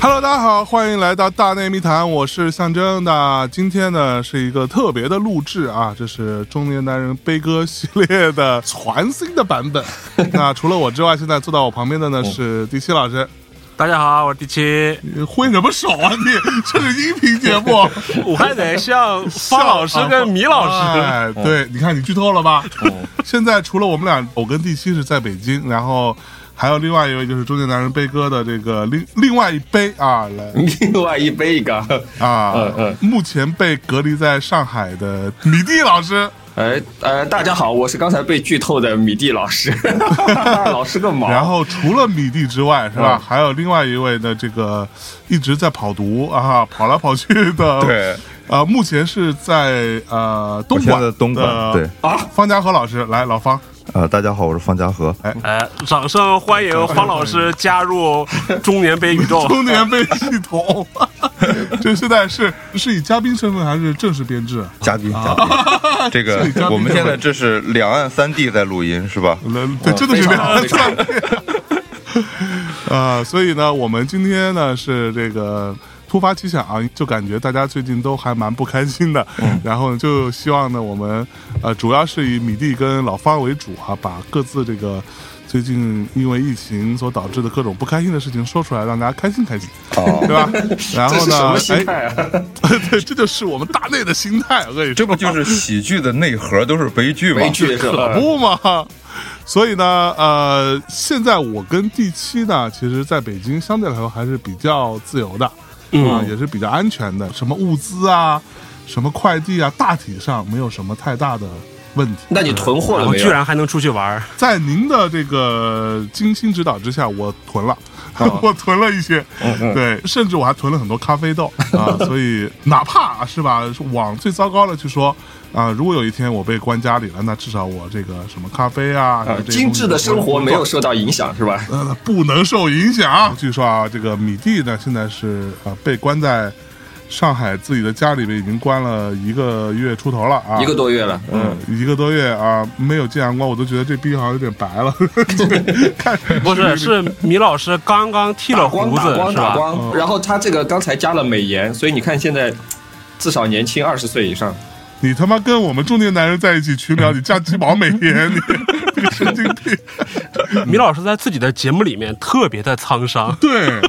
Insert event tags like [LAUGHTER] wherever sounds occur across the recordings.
Hello，大家好，欢迎来到大内密谈，我是象征。那今天呢是一个特别的录制啊，这是中年男人悲歌系列的全新的版本。[LAUGHS] 那除了我之外，现在坐到我旁边的呢是第七老师。大家好，我是第七。你挥什么手啊你？[LAUGHS] 这是音频节目，[LAUGHS] 我还得像方老师跟米老师。哎，对，你看你剧透了吧？现在除了我们俩，我跟第七是在北京，然后。还有另外一位就是中年男人悲歌的这个另另外一杯啊，来 [LAUGHS] 另外一杯一个啊，嗯嗯，目前被隔离在上海的米蒂老师，哎呃，大家好，我是刚才被剧透的米蒂老师，[LAUGHS] [LAUGHS] 老师个毛。[LAUGHS] 然后除了米蒂之外，是吧？还有另外一位的这个一直在跑毒啊，跑来跑去的，对，呃，目前是在呃东莞的东莞，对啊，方家和老师来，老方。呃，大家好，我是方家和。哎哎，掌声欢迎方老师加入中年杯宇宙。[LAUGHS] 中年杯系统，[LAUGHS] 这现在是是以嘉宾身份还是正式编制？嘉宾，嘉宾。[LAUGHS] 这个我们现在这是两岸三地在录音是吧？对，真的是两岸三地。啊，所以呢，我们今天呢是这个。突发奇想啊，就感觉大家最近都还蛮不开心的，然后就希望呢，我们呃主要是以米蒂跟老方为主啊，把各自这个最近因为疫情所导致的各种不开心的事情说出来，让大家开心开心，对吧？[LAUGHS] 然后呢，哎，[LAUGHS] 对，这就是我们大内的心态。我跟你说，这不就是喜剧的内核都是悲剧吗？悲剧可不嘛。[LAUGHS] 所以呢，呃，现在我跟第七呢，其实在北京相对来说还是比较自由的。啊，也是比较安全的，什么物资啊，什么快递啊，大体上没有什么太大的问题。那你囤货了没有？居然还能出去玩？在您的这个精心指导之下，我囤了，[LAUGHS] 我囤了一些，对，甚至我还囤了很多咖啡豆啊。所以哪怕是吧，往最糟糕的去说。啊，如果有一天我被关家里了，那至少我这个什么咖啡啊，精致的生活没有受到影响，是吧？呃，不能受影响。据说啊，这个米蒂呢，现在是啊被关在上海自己的家里面，已经关了一个月出头了啊，一个多月了。嗯，一个多月啊，没有见阳光，我都觉得这逼好像有点白了。[LAUGHS] 不是，是米老师刚刚剃了胡子，是吧？然后他这个刚才加了美颜，所以你看现在至少年轻二十岁以上。你他妈跟我们中年男人在一起群聊，你加鸡毛美颜，你 [LAUGHS] 个神经病！米老师在自己的节目里面特别的沧桑，对，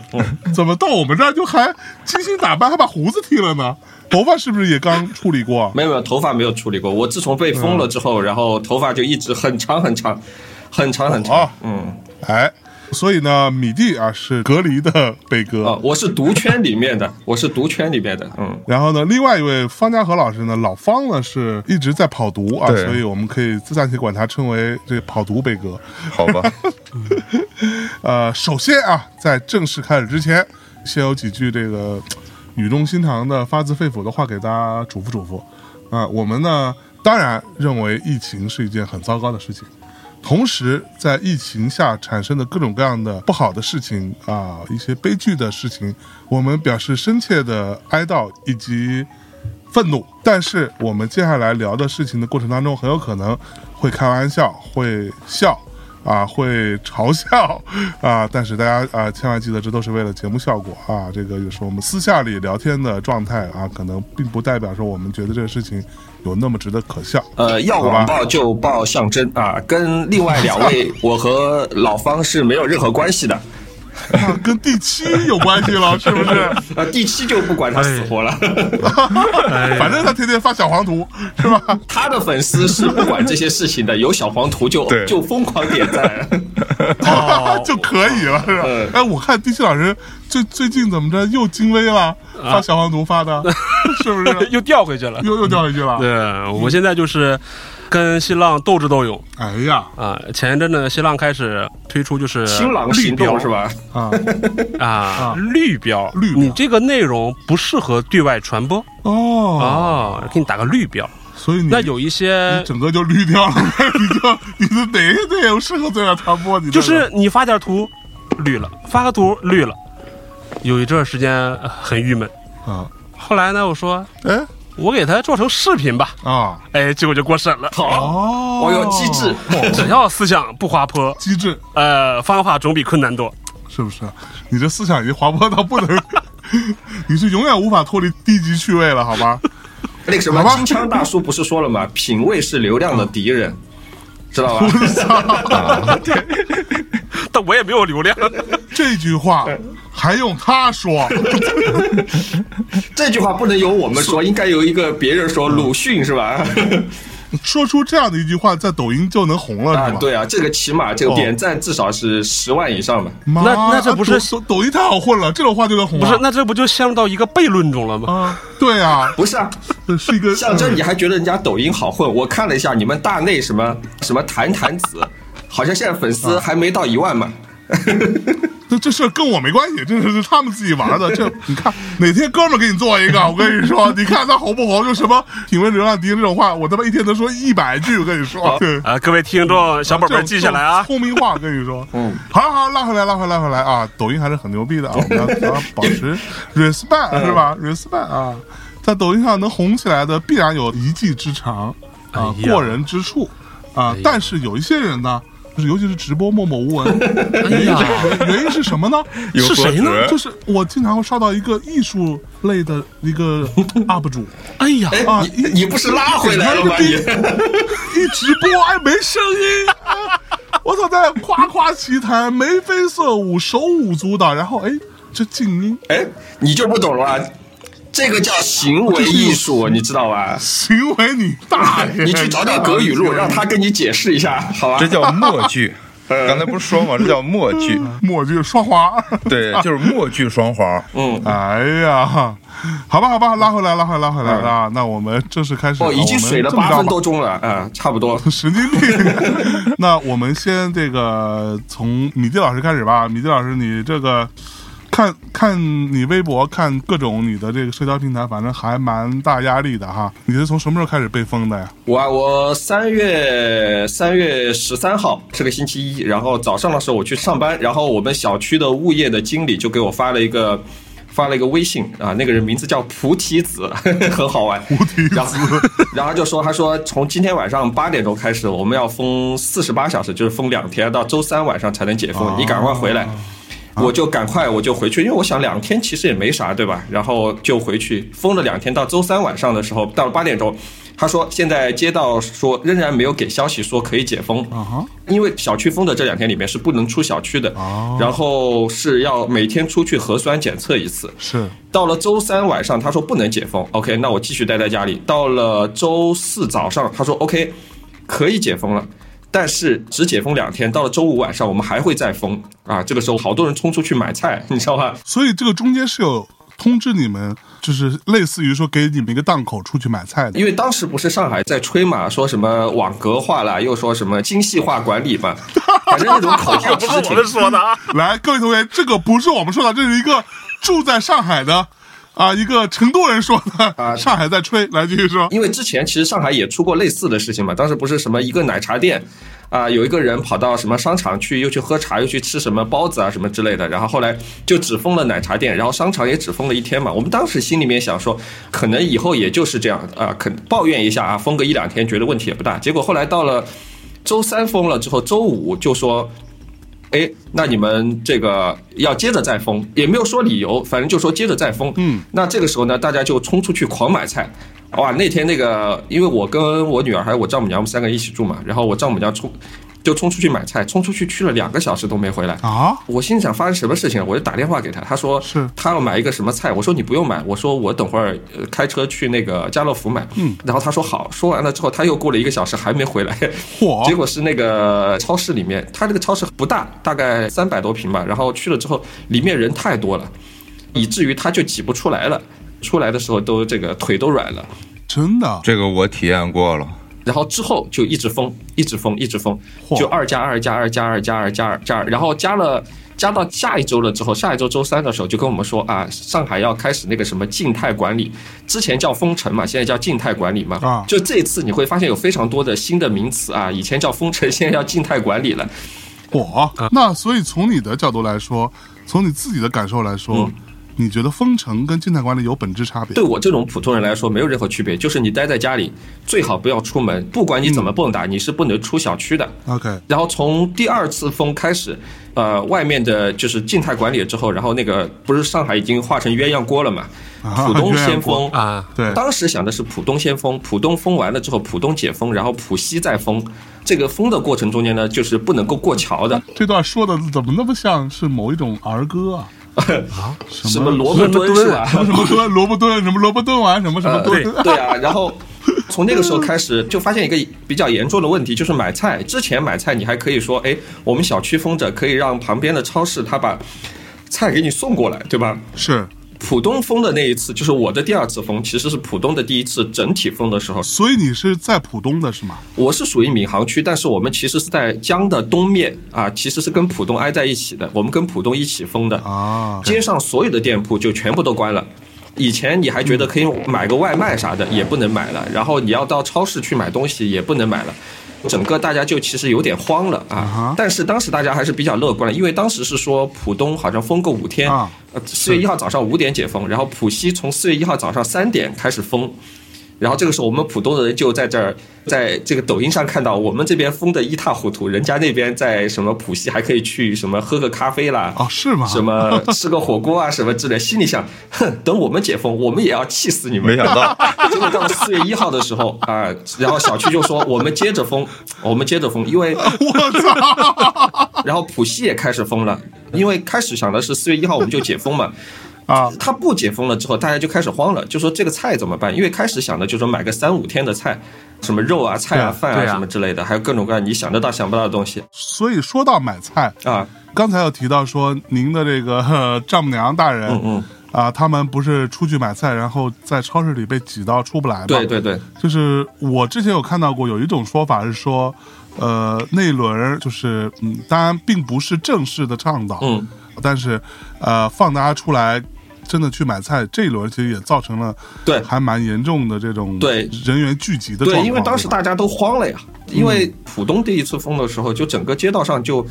怎么到我们这儿就还精心打扮，还把胡子剃了呢？头发是不是也刚处理过？没有没有，头发没有处理过。我自从被封了之后，然后头发就一直很长很长，很长很长。嗯，哎。所以呢，米蒂啊是隔离的北哥啊，我是毒圈里面的，[LAUGHS] 我是毒圈里面的，嗯。然后呢，另外一位方家和老师呢，老方呢是一直在跑毒啊，所以我们可以暂且管他称为这跑毒北哥，好吧？[LAUGHS] 呃，首先啊，在正式开始之前，先有几句这个语重心长的、发自肺腑的话给大家嘱咐嘱咐啊。我们呢，当然认为疫情是一件很糟糕的事情。同时，在疫情下产生的各种各样的不好的事情啊，一些悲剧的事情，我们表示深切的哀悼以及愤怒。但是，我们接下来聊的事情的过程当中，很有可能会开玩笑，会笑。啊，会嘲笑啊，但是大家啊，千万记得，这都是为了节目效果啊。这个有时候我们私下里聊天的状态啊，可能并不代表说我们觉得这个事情有那么值得可笑。呃，要网暴就报象征啊，跟另外两位 [LAUGHS] 我和老方是没有任何关系的。[LAUGHS] 跟第七有关系了，[LAUGHS] 是不是？啊，第七就不管他死活了，[LAUGHS] 反正他天天发小黄图，是吧？他的粉丝是不管这些事情的，有小黄图就就疯狂点赞，就可以了，是吧？哎，我看第七老师最最近怎么着又精微了，发小黄图发的，是不是？又掉回去了，又又掉回去了。对，我现在就是。跟新浪斗智斗勇，哎呀啊！前一阵呢，新浪开始推出就是新浪绿标是吧？啊啊，绿标，绿，你这个内容不适合对外传播哦哦，给你打个绿标。所以那有一些整个就绿掉了，你就你的哪个内容适合对外传播？你就是你发点图，绿了，发个图绿了，有一阵时间呃很郁闷。啊，后来呢，我说哎我给它做成视频吧，啊，哎，结果就过审了。好，哦，我有机智，只要思想不滑坡，机智呃，方法总比困难多。是不是？你这思想已经滑坡到不能，[LAUGHS] 你是永远无法脱离低级趣味了，好吧？那个什么金枪大叔不是说了吗？品味是流量的敌人，知道吧？[LAUGHS] 但我也没有流量，[LAUGHS] 这句话还用他说？[LAUGHS] 这句话不能由我们说，应该由一个别人说。鲁迅是吧？[LAUGHS] 说出这样的一句话，在抖音就能红了，是吗？，啊对啊，这个起码这个哦点赞至少是十万以上吧。妈那那这不是啊抖音太好混了，这种话就能红啊？不是？那这不就陷入到一个悖论中了吗？啊，对啊，[LAUGHS] 不是啊，这是一个象征你还觉得人家抖音好混？我看了一下你们大内什么什么谈谈子，好像现在粉丝还没到一万嘛。[LAUGHS] 这 [LAUGHS] 这事儿跟我没关系，这是他们自己玩的。这你看哪天哥们儿给你做一个，我跟你说，你看他红不红？就什么品味流浪敌人这种话，我他妈一天能说一百句，我跟你说。对，啊，各位听众，小本本记下来啊。聪明话，跟你说。嗯，好了好了，拉回来拉回来拉回来啊！抖音还是很牛逼的啊，我们要 [LAUGHS] 要保持 respect 是吧？respect 啊，在抖音上能红起来的，必然有一技之长啊，过人之处啊。但是有一些人呢。就是尤其是直播默默无闻，[LAUGHS] 哎呀，原因是什么呢？[LAUGHS] 是谁呢就是我经常会刷到一个艺术类的一个 [LAUGHS] UP 主，哎呀，啊你你不是拉回来了吗？你一直播哎没声音，啊我操，在夸夸其谈，眉飞色舞，手舞足蹈，然后哎这静音，哎，你就不懂了吧？这个叫行为艺术，你知道吧？行为你大爷！你去找找葛雨露，[LAUGHS] 让他跟你解释一下，好吧？这叫默剧。[LAUGHS] 刚才不是说吗？这叫默剧，默剧双簧。[LAUGHS] 对，就是默剧双簧。嗯，哎呀，好吧，好吧，拉回来，拉回来，拉回来啊！那我们正式开始。哦，已经水了八分多钟了，啊，差不多。神经病。那我们先这个从米蒂老师开始吧。米蒂老师，你这个看看你微博，看各种你的这个社交平台，反正还蛮大压力的哈。你是从什么时候开始被封的呀？我啊，我三月三月十三号是个星期一，然后早上的时候我去上班，然后我们小区的物业的经理就给我发了一个发了一个微信啊，那个人名字叫菩提子，[LAUGHS] 很好玩。菩提子然后，然后就说，他说从今天晚上八点钟开始，我们要封四十八小时，就是封两天，到周三晚上才能解封。你赶快回来，我就赶快我就回去，因为我想两天其实也没啥，对吧？然后就回去封了两天，到周三晚上的时候，到了八点钟。他说：“现在街道说仍然没有给消息说可以解封，因为小区封的这两天里面是不能出小区的，哦然后是要每天出去核酸检测一次。是到了周三晚上，他说不能解封，OK，那我继续待在家里。到了周四早上，他说 OK，可以解封了，但是只解封两天。到了周五晚上，我们还会再封啊。这个时候，好多人冲出去买菜，你知道吧？所以这个中间是有通知你们，就是类似于说给你们一个档口出去买菜的。因为当时不是上海在吹嘛，说什么网格化啦，又说什么精细化管理嘛，[LAUGHS] 反正那种口号不 [LAUGHS] 是我们说的啊。来，各位同学，这个不是我们说的，这是一个住在上海的啊，一个成都人说的。啊 [LAUGHS] 上海在吹，来继续说。因为之前其实上海也出过类似的事情嘛，当时不是什么一个奶茶店，啊、有一个人跑到什么商场去，又去喝茶，又去吃什么包子啊什么之类的，然后后来就只封了奶茶店，然后商场也只封了一天嘛。我们当时心里面想说，可能以后也就是这样啊，肯抱怨一下啊，封个一两天，觉得问题也不大。结果后来到了周三封了之后，周五就说。哎，那你们这个要接着再封，也没有说理由，反正就说接着再封。嗯，那这个时候呢，大家就冲出去狂买菜。哇，那天那个，因为我跟我女儿还有我丈母娘，我们三个人一起住嘛，然后我丈母娘冲就冲出去买菜，冲出去去了两个小时都没回来。啊，我心里想发生什么事情了，我就打电话给他，他说是他要买一个什么菜，我说你不用买，我说我等会儿呃开车去那个家乐福买，嗯，然后他说好，说完了之后他又过了一个小时还没回来，嚯 [LAUGHS] 结果是那个超市里面，他这个超市不大，大概三百多平吧，然后去了之后里面人太多了，以至于他就挤不出来了，出来的时候都这个腿都软了。真的这个我体验过了。然后之后就一直封，一直封，一直封，就二加二加二加二加二加二加二，然后加了加到下一周了之后，下一周周三的时候就跟我们说啊，上海要开始那个什么静态管理，之前叫封城嘛，现在叫静态管理嘛。啊就这次你会发现有非常多的新的名词啊，以前叫封城，现在叫静态管理了。我那所以从你的角度来说，从你自己的感受来说，嗯你觉得封城跟静态管理有本质差别？对我这种普通人来说没有任何区别，就是你待在家里，最好不要出门，不管你怎么蹦跶，你是不能出小区的。OK，然后从第二次封开始，呃，外面的就是静态管理了之后，然后那个不是上海已经化成鸳鸯锅了嘛？啊浦东先锅封啊对当时想的是浦东先封，浦东封完了之后，浦东解封，然后浦西再封。这个封的过程中间呢，就是不能够过桥的，这段说的怎么那么像是某一种儿歌啊？什么萝卜蹲是吧？[LAUGHS] 什么什么蹲萝卜蹲，什么萝卜蹲完什么什么蹲？呃对啊，然后从那个时候开始，就发现一个比较严重的问题，就是买菜。之前买菜你还可以说，哎，我们小区封着，可以让旁边的超市他把菜给你送过来，对吧？是，浦东封的那一次，就是我的第二次封，其实是浦东的第一次整体封的时候。所以你是在浦东的是吗？我是属于闵行区，但是我们其实是在江的东面啊，其实是跟浦东挨在一起的，我们跟浦东一起封的。啊，街上所有的店铺就全部都关了。以前你还觉得可以买个外卖啥的，也不能买了。然后你要到超市去买东西，也不能买了。整个大家就其实有点慌了啊。但是当时大家还是比较乐观，因为当时是说浦东好像封个五天，四月一号早上五点解封，然后浦西从四月一号早上三点开始封。然后这个时候，我们浦东的人就在这儿，在这个抖音上看到我们这边封的一塌糊涂，人家那边在什么浦西还可以去什么喝个咖啡啦，哦是吗？什么吃个火锅啊 [LAUGHS] 什么之类，心里想，哼，等我们解封，我们也要气死你们。没想到 [LAUGHS] 结果到了四月一号的时候啊、然后小区就说我们接着封，我们接着封，因为 [LAUGHS] 我操然后浦西也开始封了，因为开始想的是四月一号我们就解封嘛。啊！他不解封了之后，大家就开始慌了，就说这个菜怎么办？因为开始想的就是说买个三五天的菜，什么肉啊、菜啊、饭啊啊什么之类的，还有各种各样你想得到想不到的东西所以说到买菜，啊。刚才有提到说您的这个丈母娘大人，嗯嗯，啊，他们不是出去买菜，然后在超市里被挤到出不来吗？对对对，就是我之前有看到过有一种说法是说，呃，那一轮就是嗯，当然并不是正式的倡导，嗯，但是呃，放大家出来。真的去买菜，这一轮其实也造成了对还蛮严重的这种对人员聚集的。对，因为当时大家都慌了呀，因为浦东第一次封的时候，就整个街道上就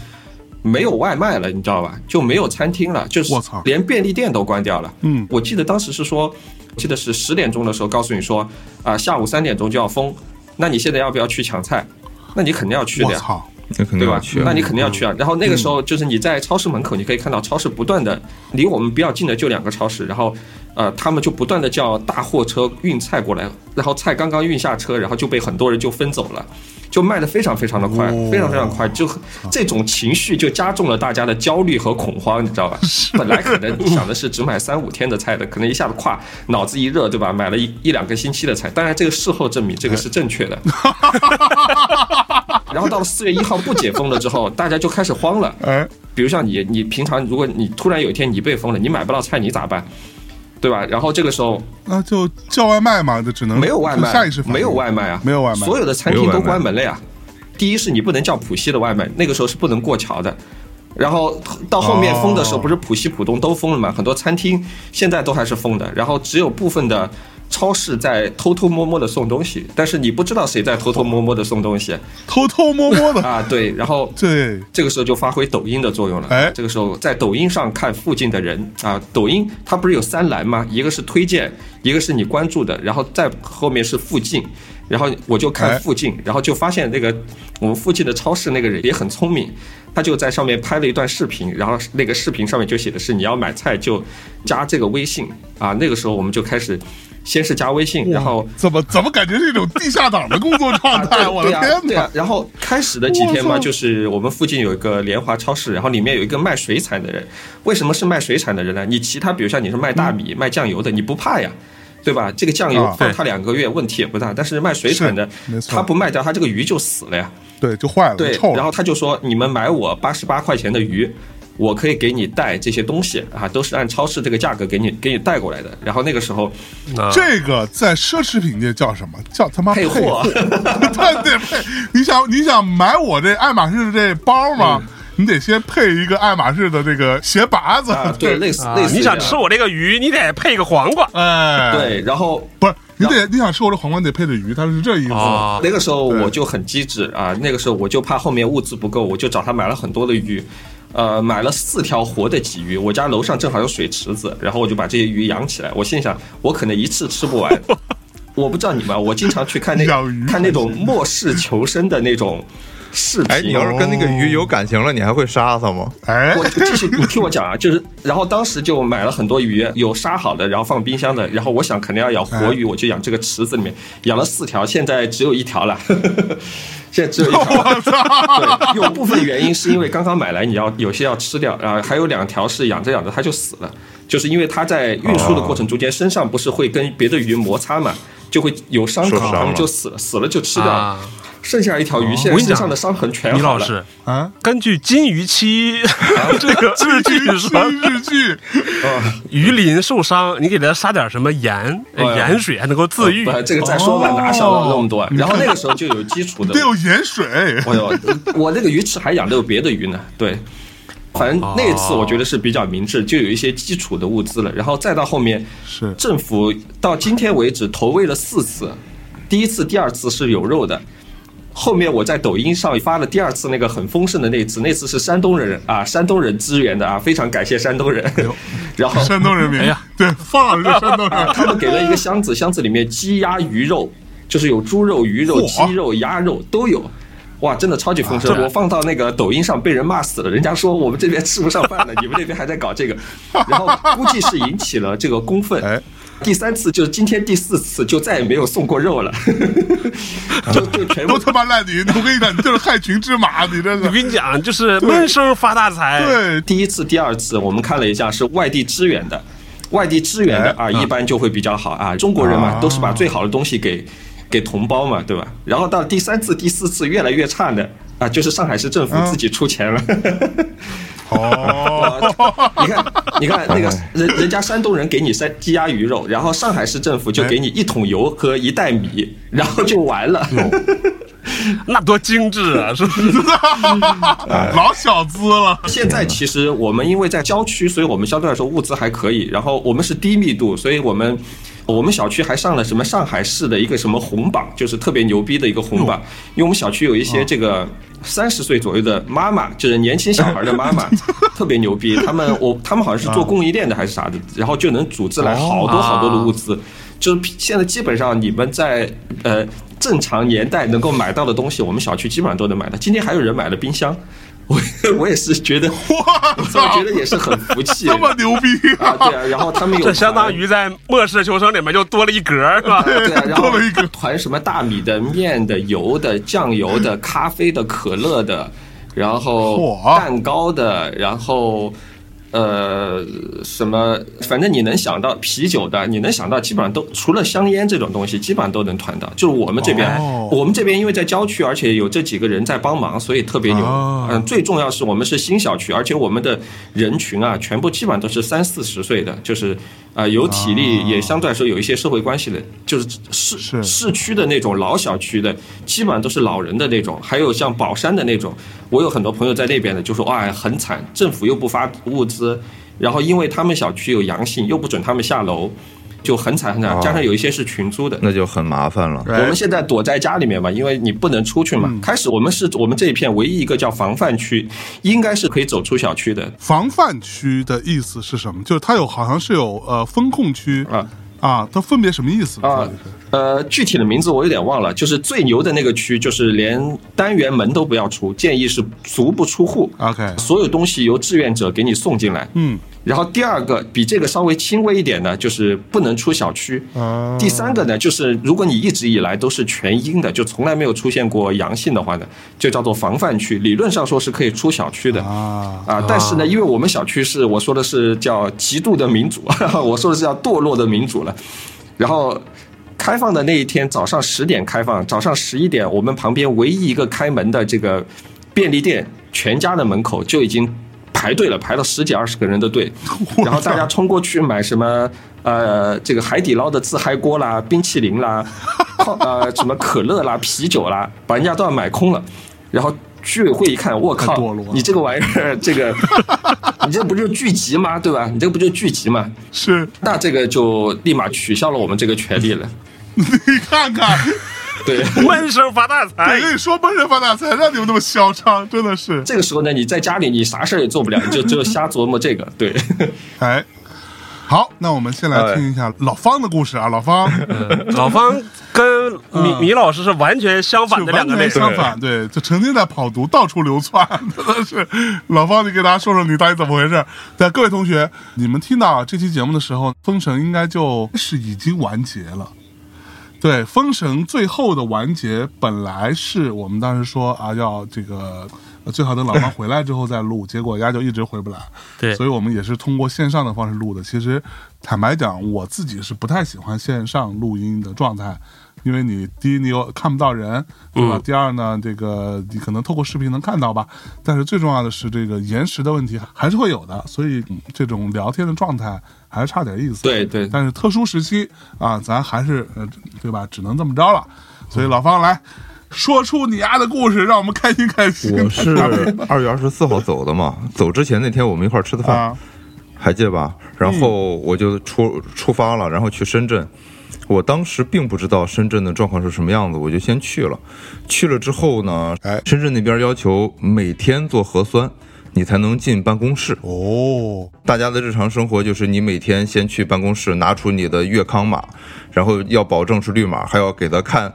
没有外卖了，你知道吧？就没有餐厅了，就是我操连便利店都关掉了。嗯我记得当时是说，记得是十点钟的时候告诉你说，啊、下午三点钟就要封，那你现在要不要去抢菜？那你肯定要去的呀。我操，那肯定对吧要去？啊那你肯定要去啊。然后那个时候就是你在超市门口，你可以看到超市不断的离我们比较近的就两个超市，然后呃他们就不断的叫大货车运菜过来，然后菜刚刚运下车，然后就被很多人就分走了。就卖的非常非常的快，哦非常非常快，就这种情绪就加重了大家的焦虑和恐慌，你知道吧？[LAUGHS] 本来可能你想的是只买三五天的菜的，可能一下子跨脑子一热，对吧？买了一一两个星期的菜，当然这个事后证明这个是正确的。[LAUGHS] 然后到了四月一号不解封了之后，大家就开始慌了。哎，比如像你，你平常如果你突然有一天你被封了，你买不到菜，你咋办？对吧？然后这个时候那就叫外卖嘛，就只能没有外卖，下意识没有外卖啊，没有外卖所有的餐厅都关门了呀。第一是你不能叫浦西的外卖，那个时候是不能过桥的。然后到后面封的时候，哦不是浦西、浦东都封了嘛？很多餐厅现在都还是封的，然后只有部分的超市在偷偷摸摸的送东西，但是你不知道谁在偷偷摸摸的送东西偷偷摸摸的，啊。对，然后对，这个时候就发挥抖音的作用了。哎这个时候在抖音上看附近的人啊，抖音它不是有三栏吗？一个是推荐，一个是你关注的，然后再后面是附近。然后我就哎看附近，然后就发现那个我们附近的超市那个人也很聪明，他就在上面拍了一段视频，然后那个视频上面就写的是你要买菜就加这个微信啊。那个时候我们就开始先是加微信，然后怎么怎么感觉是一种地下党的工作状态？[LAUGHS] 对我的天哪！对啊。然后开始的几天嘛，就是我们附近有一个联华超市，然后里面有一个卖水产的人。为什么是卖水产的人呢？你其他比如像你是卖大米、卖酱油的，你不怕呀。对吧？这个酱油放它两个月问题也不大，但是卖水产的他不卖掉，他这个鱼就死了呀。对，就坏了，对臭，了。然后他就说，你们买我八十八块钱的鱼，我可以给你带这些东西啊，都是按超市这个价格给你给你带过来的。然后那个时候，啊这个在奢侈品界叫什么？叫他妈配货 [LAUGHS] 对对配。你想你想买我这爱马仕这包吗？嗯你得先配一个爱马仕的这个鞋拔子，啊，对，类似类似。你想吃我这个鱼，你得配个黄瓜。哎，，对，然后不是你得你想吃我这黄瓜，你得配的鱼，他是这意思。啊那个时候我就很机智啊，那个时候我就怕后面物资不够，我就找他买了很多的鱼，呃，买了四条活的鲫鱼。我家楼上正好有水池子，然后我就把这些鱼养起来。我心想，我可能一次吃不完。[LAUGHS] 我不知道你们，我经常去看那看那种末世求生的那种视频。哎，你要是跟那个鱼有感情了，你还会杀它吗？哎，我继续，你听我讲啊，就是，然后当时就买了很多鱼，有杀好的，然后放冰箱的，然后我想肯定要养活鱼，我就养这个池子里面，养了四条，现在只有一条了，现在只有一条了。我操！对，有部分原因是因为刚刚买来，你要有些要吃掉，然后，还有两条是养着养着它就死了，就是因为它在运输的过程中间，身上不是会跟别的鱼摩擦嘛，就会有伤口，它们受伤了就死了，死了就吃掉了啊。剩下一条鱼，现在我跟你讲身上的伤痕全好了。李老师，啊，根据金鱼期 [LAUGHS] 这个日剧说，日剧，鱼鳞受伤，你给它撒点什么盐，盐水还能够自愈。这个再说吧，哦哪想到那么多？然后那个时候就有基础的得。有盐水。我有，我那个鱼池还养的有别的鱼呢。对，反正那一次我觉得是比较明智，就有一些基础的物资了。然后再到后面，是政府到今天为止投喂了四次，第一次、第二次是有肉的。后面我在抖音上发了第二次那个很丰盛的那次，那次是山东人啊，山东人支援的啊，非常感谢山东人。[LAUGHS] 然后山东人民哎呀，[LAUGHS] 对，放了是山东人啊，，[LAUGHS] 他们给了一个箱子，箱子里面鸡鸭鱼肉，就是有猪肉、鱼肉、鸡肉、鸭肉都有。哇，真的超级丰盛！啊我放到那个抖音上被人骂死了，人家说我们这边吃不上饭了，你们那边还在搞这个，然后估计是引起了这个公愤。哎第三次就是今天第四次，就再也没有送过肉了，[LAUGHS] 就就全部都他妈烂泥！我跟你讲，你就是害群之马，你这我。跟你讲，就是闷声发大财。对，第一次、第二次我们看了一下是外地支援的，外地支援的哎啊，一般就会比较好啊。中国人嘛啊，都是把最好的东西给给同胞嘛，对吧？然后到第三次、第四次越来越差的啊，就是上海市政府自己出钱了。哦，[LAUGHS] 你看，你看那个人人家山东人给你山鸡鸭鱼肉，然后上海市政府就给你一桶油和一袋米，[LAUGHS] 然后就完了。[LAUGHS] 那多精致啊！是不是？老小资了。现在其实我们因为在郊区，所以我们相对来说物资还可以。然后我们是低密度，所以我们我们小区还上了什么上海市的一个什么红榜，就是特别牛逼的一个红榜。因为我们小区有一些这个三十岁左右的妈妈，就是年轻小孩的妈妈，[LAUGHS] 特别牛逼。[LAUGHS] 他们我他们好像是做供应链的还是啥的，然后就能组织来好多好多的物资。就是现在基本上你们在呃正常年代能够买到的东西，我们小区基本上都能买到。今天还有人买了冰箱，我 [LAUGHS] 我也是觉得，我我操，觉得也是很服气。这么牛逼啊，对啊，然后他们有这相当于在末世求生里面就多了一格，是吧？对啊，然后多了一格。团什么大米的、面的、油的、酱油的、咖啡的、可乐的，然后蛋糕的，然后呃什么，反正你能想到啤酒的，你能想到基本上都除了香烟这种东西，基本上都能团到。就是我们这边，哦我们这边因为在郊区，而且有这几个人在帮忙，所以特别牛。哦嗯，最重要是我们是新小区，而且我们的人群啊，全部基本上都是三四十岁的，就是啊、呃有体力，也相对来说有一些社会关系的，就是市是市区的那种老小区的，基本上都是老人的那种，还有像宝山的那种，我有很多朋友在那边的，就说哇很惨，政府又不发物资，然后因为他们小区有阳性，又不准他们下楼，就很惨很惨，哦加上有一些是群租的，那就很麻烦了。我们现在躲在家里面嘛，因为你不能出去嘛。开始我们是我们这一片唯一一个叫防范区，应该是可以走出小区的防范区的意思是什么？就是它有好像是有呃风控区啊。啊，它分别什么意思？啊，呃，具体的名字我有点忘了，就是最牛的那个区，就是连单元门都不要出，建议是足不出户。OK 所有东西由志愿者给你送进来。嗯，然后第二个比这个稍微轻微一点呢，就是不能出小区。啊第三个呢，就是如果你一直以来都是全阴的，就从来没有出现过阳性的话呢，就叫做防范区。理论上说是可以出小区的。啊，啊，但是呢，因为我们小区是我说的是叫极度的民主，[LAUGHS] 我说的是叫堕落的民主了。然后开放的那一天早上十点开放，早上十一点，我们旁边唯一一个开门的这个便利店全家的门口就已经排队了，排了十几二十个人的队，[LAUGHS] 然后大家冲过去买什么呃这个海底捞的自嗨锅啦、冰淇淋啦、[LAUGHS] 泡呃什么可乐啦、啤酒啦，把人家都要买空了。然后居委会一看，我靠你这个玩意儿，这个 [LAUGHS] 你这不就聚集吗？对吧？你这个不就聚集吗？是，那这个就立马取消了我们这个权利了。你看看，对，闷声发大财我。跟你说，闷声发大财，让你们那么嚣张，真的是。这个时候呢，你在家里你啥事儿也做不了，你就 [LAUGHS] 只有瞎琢磨这个。对，[LAUGHS] 哎，好，那我们先来听一下老方的故事啊，老方 [LAUGHS] 老方跟米米老师是完全相反的两完全个类型。相反，对，就成天在跑毒，到处流窜，真的是。老方，你给大家说说你到底怎么回事？对，各位同学，你们听到这期节目的时候，封神应该就是已经完结了。对，封神最后的完结本来是我们当时说啊，要这个呃最好等老方回来之后再录，结果丫就一直回不来。对所以我们也是通过线上的方式录的。其实坦白讲，我自己是不太喜欢线上录音的状态，因为你第一你又看不到人，对吧？嗯第二呢，这个你可能透过视频能看到吧，但是最重要的是这个延时的问题还是会有的，所以、嗯这种聊天的状态还是差点意思。对对但是特殊时期啊，咱还是呃，对吧？只能这么着了。所以老方来说出你丫的故事，让我们开心开心。我是二月二十四号走的嘛，走之前那天我们一块儿吃的饭，啊，还记得吧？然后我就出出发了，然后去深圳。我当时并不知道深圳的状况是什么样子，我就先去了。去了之后呢，哎深圳那边要求每天做核酸，你才能进办公室。哦，大家的日常生活就是你每天先去办公室拿出你的粤康码，然后要保证是绿码，还要给他看，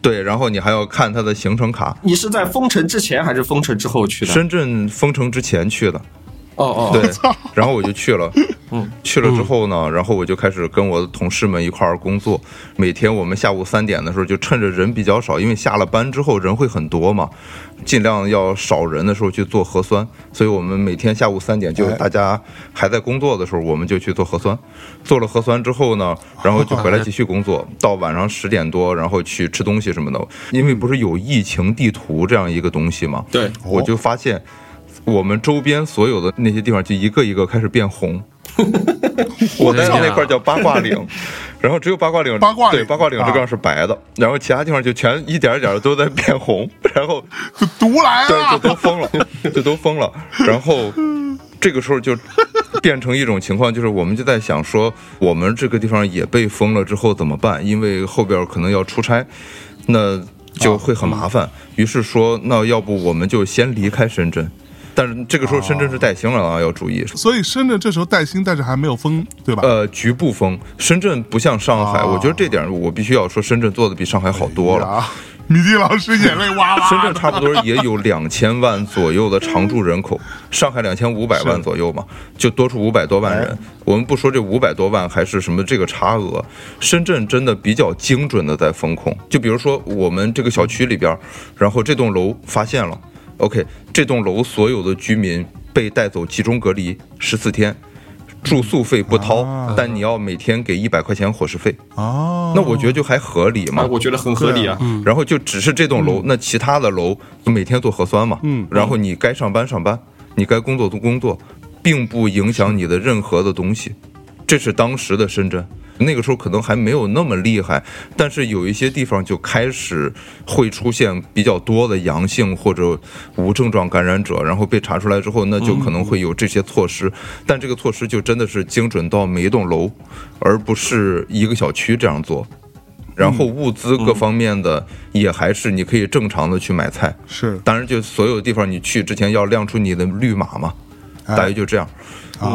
对，然后你还要看他的行程卡。你是在封城之前还是封城之后去的？深圳封城之前去的，哦哦，对，[LAUGHS] 然后我就去了，嗯，去了之后呢，然后我就开始跟我的同事们一块儿工作。每天我们下午三点的时候，就趁着人比较少，因为下了班之后人会很多嘛，尽量要少人的时候去做核酸。所以我们每天下午三点，就哎大家还在工作的时候，我们就去做核酸。做了核酸之后呢，然后就回来继续工作，到晚上十点多，然后去吃东西什么的。因为不是有疫情地图这样一个东西嘛，对，我就发现我们周边所有的那些地方就一个一个开始变红。[LAUGHS] 我在的那块叫八卦岭，[LAUGHS] 然后只有八卦岭，八卦岭对八卦岭这块是白的，然后其他地方就全一点一点的都在变红，[LAUGHS] 然后就毒来对，就。都疯了，就都疯了。然后这个时候就变成一种情况，就是我们就在想说，我们这个地方也被封了之后怎么办？因为后边可能要出差，那就会很麻烦。于是说，那要不我们就先离开深圳。但是这个时候深圳是带星了啊，要注意。所以深圳这时候带星，但是还没有封，对吧？呃，局部封，深圳不像上海，啊我觉得这点我必须要说，深圳做的比上海好多了。啊！米蒂老师眼泪哇哇。[LAUGHS] 深圳差不多也有两千万左右的常住人口，上海两千五百万左右嘛，就多出五百多万人。我们不说这五百多万还是什么这个差额，深圳真的比较精准的在风控。就比如说我们这个小区里边，然后这栋楼发现了，OK，这栋楼所有的居民被带走集中隔离十四天。住宿费不掏，啊但你要每天给一百块钱伙食费，哦，那我觉得就还合理嘛啊，。我觉得很合理啊。然后就只是这栋楼，那其他的楼每天做核酸嘛，嗯然后你该上班上班，你该工作做工作，并不影响你的任何的东西。这是当时的深圳，那个时候可能还没有那么厉害，但是有一些地方就开始会出现比较多的阳性或者无症状感染者，然后被查出来之后，那就可能会有这些措施，但这个措施就真的是精准到每一栋楼，而不是一个小区这样做。然后物资各方面的也还是你可以正常的去买菜，是。当然就所有地方你去之前要亮出你的绿码嘛，哎。大约就这样。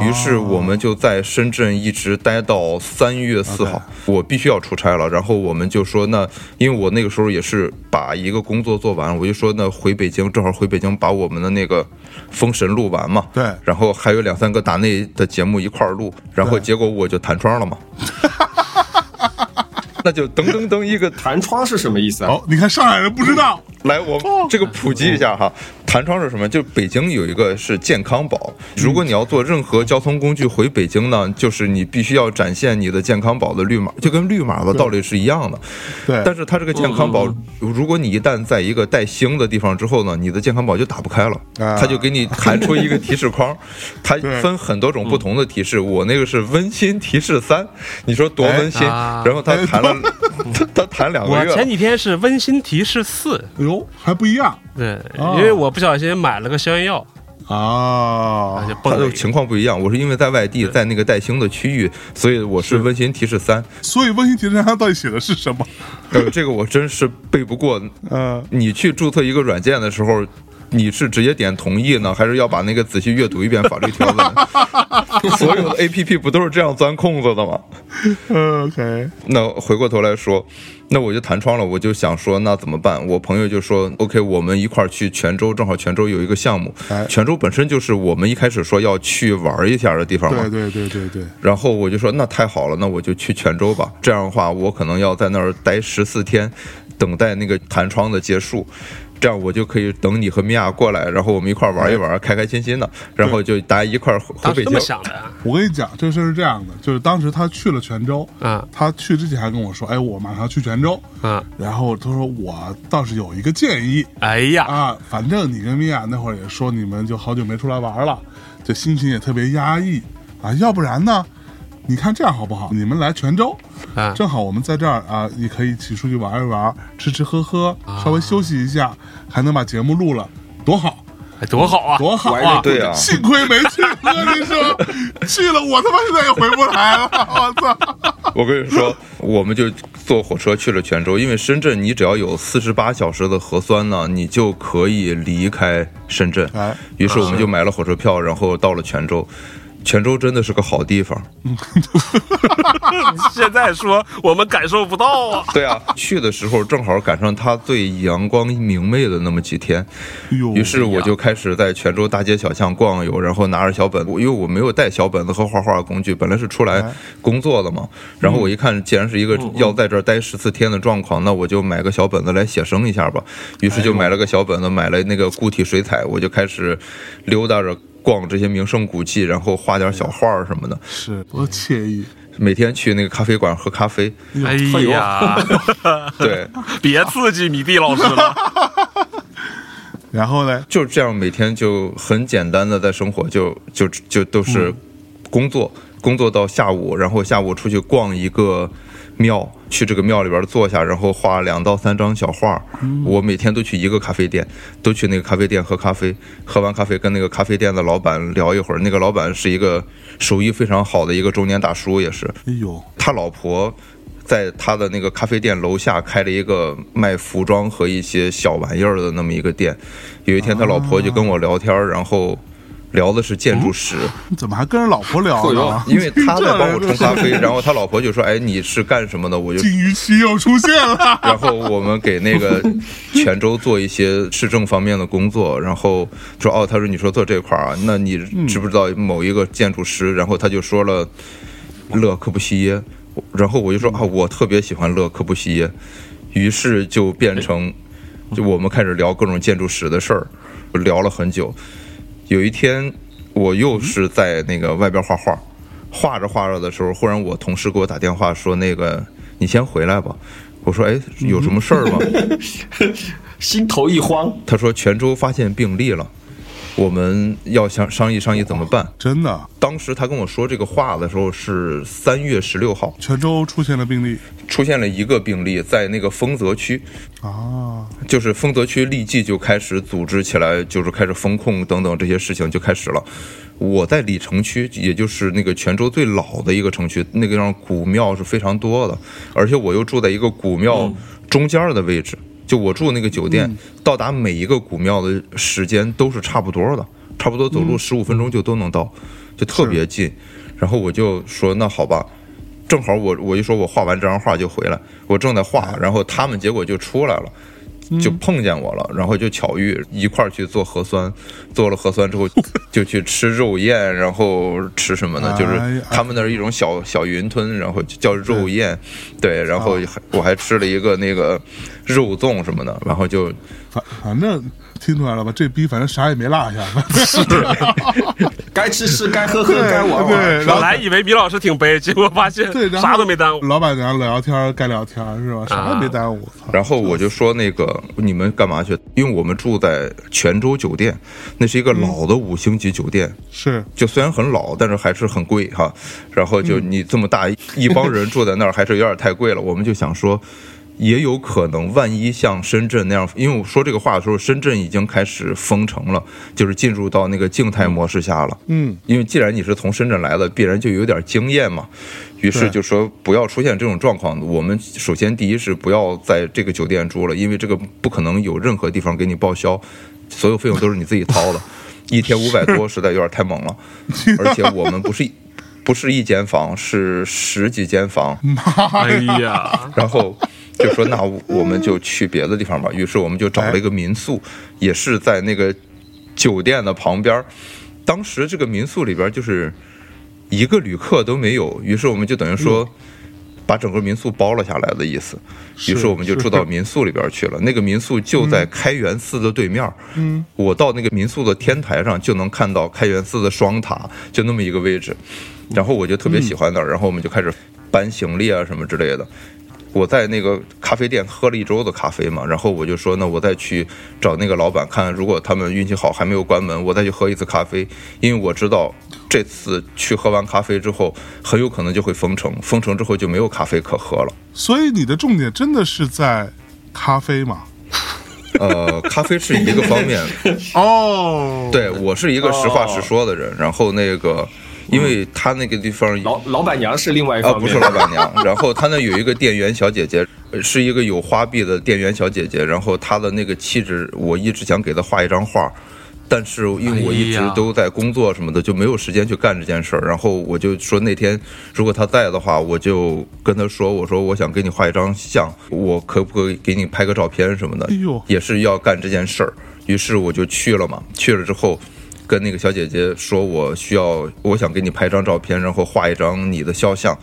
于是我们就在深圳一直待到三月四号我必须要出差了。然后我们就说，那因为我那个时候也是把一个工作做完，我就说那回北京，正好回北京把我们的那个《封神》录完嘛。对然后还有两三个打内的节目一块儿录，然后结果我就弹窗了嘛。[LAUGHS] 那就噔噔噔一个弹窗是什么意思啊？哦，你看上海人不知道，来，我这个普及一下哈，弹窗是什么？就北京有一个是健康宝，如果你要坐任何交通工具回北京呢，就是你必须要展现你的健康宝的绿码，就跟绿码的道理是一样的。对，但是它这个健康宝，如果你一旦在一个带星的地方之后呢，你的健康宝就打不开了，啊。它就给你弹出一个提示框，[LAUGHS] 它分很多种不同的提示，我那个是温馨提示三，你说多温馨？然后他弹了，[LAUGHS] 它它弹两个月我前。几天是温馨提示四，哎呦还不一样，对，哦因为我不小心买了个消炎药，啊而且他蹦了一个的情况不一样，我是因为在外地，在那个带星的区域，所以我是温馨提示三。所以温馨提示三到底写的是什么？呃，这个我真是背不过。呃，你去注册一个软件的时候，你是直接点同意呢，[LAUGHS] 还是要把那个仔细阅读一遍法律条文？[LAUGHS] 所有的 A P P 不都是这样钻空子的吗？呃 OK，那回过头来说，那我就弹窗了，我就想说，那怎么办？我朋友就说，OK，我们一块儿去泉州，正好泉州有一个项目哎，泉州本身就是我们一开始说要去玩一下的地方嘛对。对对对对，然后我就说，那太好了，那我就去泉州吧。这样的话，我可能要在那儿待十四天，等待那个弹窗的结束。这样我就可以等你和米娅过来，然后我们一块儿玩一玩，开开心心的，然后就大家一块儿回北京。想的啊我跟你讲，这事是这样的，就是当时他去了泉州，啊他去之前还跟我说，哎，我马上去泉州，啊！然后他说我倒是有一个建议哎呀，啊，反正你跟米娅那会儿也说你们就好久没出来玩了，这心情也特别压抑啊，要不然呢？你看这样好不好？你们来泉州，啊正好我们在这儿啊，也可以一起出去玩一玩，吃吃喝喝，稍微休息一下，还能把节目录了，多好，哎多好啊！多好啊！对啊幸亏没去，我跟你说，去了我他妈现在也回不来了，我操！我跟你说，我们就坐火车去了泉州，因为深圳你只要有四十八小时的核酸呢，你就可以离开深圳哎。于是我们就买了火车票，然后到了泉州。泉州真的是个好地方，[LAUGHS] 现在说我们感受不到啊。对啊，去的时候正好赶上它最阳光明媚的那么几天，于是我就开始在泉州大街小巷逛悠，然后拿着小本，我因为我没有带小本子和画画工具，本来是出来工作的嘛。然后我一看，既然是一个要在这儿待十四天的状况，那我就买个小本子来写生一下吧。于是就买了个小本子，买了那个固体水彩，我就开始溜达着。逛这些名胜古迹，然后画点小画儿什么的。是多惬意，每天去那个咖啡馆喝咖啡，哎呀，[LAUGHS] 对，别刺激米蒂老师了。[LAUGHS] 然后呢？就这样每天就很简单的在生活，就就就都是工作，工作到下午，然后下午出去逛一个庙，去这个庙里边坐下，然后画两到三张小画。我每天都去一个咖啡店，都去那个咖啡店喝咖啡，喝完咖啡跟那个咖啡店的老板聊一会儿。那个老板是一个手艺非常好的一个中年大叔，也是哎呦，他老婆。在他的那个咖啡店楼下开了一个卖服装和一些小玩意儿的那么一个店。有一天，他老婆就跟我聊天，然后聊的是建筑史，你 [LAUGHS] 怎么还跟着老婆聊嚯呢？[LAUGHS] [LAUGHS] 因为他在帮我冲咖啡，然后他老婆就说：“哎，你是干什么的？”我就，金鱼期又出现了，然后我们给那个泉州做一些市政方面的工作，然后说：“哦，他说你说做这块儿啊，那你知不知道某一个建筑师？”然后他就说了勒柯布西耶，然后我就说：“啊，我特别喜欢勒柯布西耶。”于是就变成，就我们开始聊各种建筑史的事儿，聊了很久。有一天，我又是在那个外边画画，画着画着的时候，忽然我同事给我打电话说：“那个，你先回来吧。”我说：“哎，有什么事儿吗？” [LAUGHS] 心头一慌，他说：“泉州发现病例了，我们要想商议商议怎么办。真的，”当时他跟我说这个话的时候是三月十六号，泉州出现了病例。出现了一个病例在那个丰泽区，啊，就是丰泽区立即就开始组织起来，就是开始封控等等这些事情就开始了。我在鲤城区，也就是那个泉州最老的一个城区，那个地方古庙是非常多的，而且我又住在一个古庙中间的位置，就我住那个酒店，到达每一个古庙的时间都是差不多的，差不多走路十五分钟就都能到，就特别近。然后我就说那好吧，正好我我一说我画完这张画就回来，我正在画，然后他们结果就出来了。就碰见我了，然后就巧遇一块儿去做核酸，做了核酸之后 [LAUGHS] 就去吃肉宴，然后吃什么呢？就哎。是他们那儿一种小小云吞，然后叫肉宴，对，然后我还吃了一个那个肉粽什么的，然后就反反正听出来了吧？这逼反正啥也没落下，是 [LAUGHS] 该吃吃，该喝喝，[LAUGHS] 该玩对，玩。本来以为米老师挺悲，结果发现对，啥都没耽误。老板娘聊天该聊天是吧？啥也没耽误。操然后我就说那个你们干嘛去？因为我们住在泉州酒店，那是一个老的五星级酒店，是就虽然很老，但是还是很贵哈。然后就你这么大一帮人住在那儿，还是有点太贵了。我们就想说，也有可能，万一像深圳那样，因为我说这个话的时候，深圳已经开始封城了，就是进入到那个静态模式下了。嗯，因为既然你是从深圳来的，必然就有点经验嘛。于是就说不要出现这种状况。我们首先第一是不要在这个酒店住了，因为这个不可能有任何地方给你报销，所有费用都是你自己掏的，[LAUGHS] 一天五百多实在有点太猛了。而且我们不是不是一间房，是十几间房。[LAUGHS] 哎呀，然后就说那我们就去别的地方吧。于是我们就找了一个民宿，也是在那个酒店的旁边。当时这个民宿里边就是一个旅客都没有，于是我们就等于说。把整个民宿包了下来的意思，于是我们就住到民宿里边去了。那个民宿就在开元寺的对面。嗯，我到那个民宿的天台上就能看到开元寺的双塔，就那么一个位置。然后我就特别喜欢那儿，然后我们就开始搬行李啊什么之类的。我在那个咖啡店喝了一周的咖啡嘛，然后我就说，那我再去找那个老板看，如果他们运气好还没有关门，我再去喝一次咖啡，因为我知道这次去喝完咖啡之后，很有可能就会封城，封城之后就没有咖啡可喝了。所以你的重点真的是在咖啡嘛？呃，咖啡是一个方面，[LAUGHS] 哦，对我是一个实话实说的人，然后那个。因为他那个地方老老板娘是另外一啊，方面，不是老板娘。[LAUGHS] 然后他那有一个店员小姐姐，呃是一个有花臂的店员小姐姐。然后她的那个气质，我一直想给她画一张画，但是因为我一直都在工作什么的，就没有时间去干这件事儿。然后我就说那天如果她在的话，我就跟她说，我说我想给你画一张像，我可不可以给你拍个照片什么的哎呦？也是要干这件事儿。于是我就去了嘛，去了之后。跟那个小姐姐说，我需要，我想给你拍张照片，然后画一张你的肖像，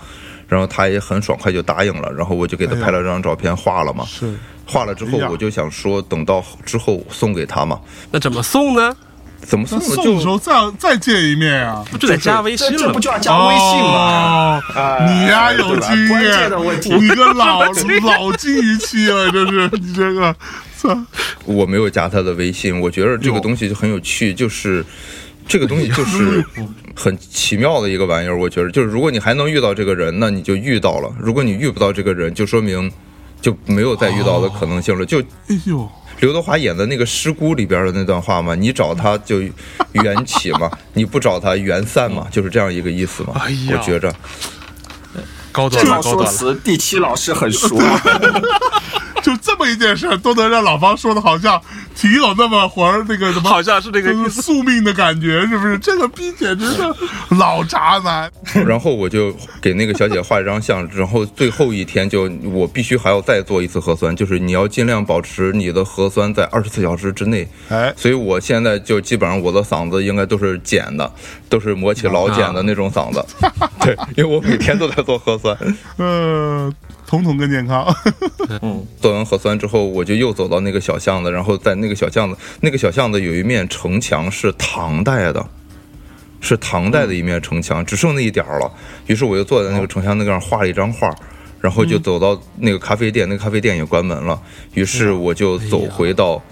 然后她也很爽快就答应了，然后我就给她拍了张照片，画了嘛。是画了之后我就想说，等到之后送给她嘛。那怎么送呢？怎么送送的时候再再见一面啊！不就得加微信了吗这这不？就要加微信吗？[LAUGHS] 你呀有经关键验的问题，你个老 [LAUGHS] 老金鱼期了，这是你这个，操！我没有加他的微信，我觉得这个东西就很有趣，就是这个东西就是很奇妙的一个玩意儿。我觉得，就是如果你还能遇到这个人，那你就遇到了；如果你遇不到这个人，就说明就没有再遇到的可能性了。就哎呦，刘德华演的那个《师姑》里边的那段话嘛，你找他就缘起嘛，[LAUGHS] 你不找他缘散嘛，就是这样一个意思嘛。哎呀我觉着高端了，这套高端了。说辞，第七老师很熟啊。[LAUGHS] 就这么一件事儿都能让老方说的好像挺有那么会儿那个什么，好像是那个意思。宿命的感觉，是不是？这个逼简直是老渣男。[LAUGHS] 然后我就给那个小姐画一张像，然后最后一天就我必须还要再做一次核酸，就是你要尽量保持你的核酸在二十四小时之内。哎，所以我现在就基本上我的嗓子应该都是茧的，都是磨起老茧的那种嗓子。[LAUGHS] 对，因为我每天都在做核酸。呃，统统更健康。嗯，做完核酸之后，我就又走到那个小巷子，然后在那个小巷子，那个小巷子有一面城墙是唐代的，是唐代的一面城墙，只剩那一点儿了。于是我就坐在那个城墙那个上画了一张画，然后就走到那个咖啡店，那个咖啡店也关门了。于是我就走回到，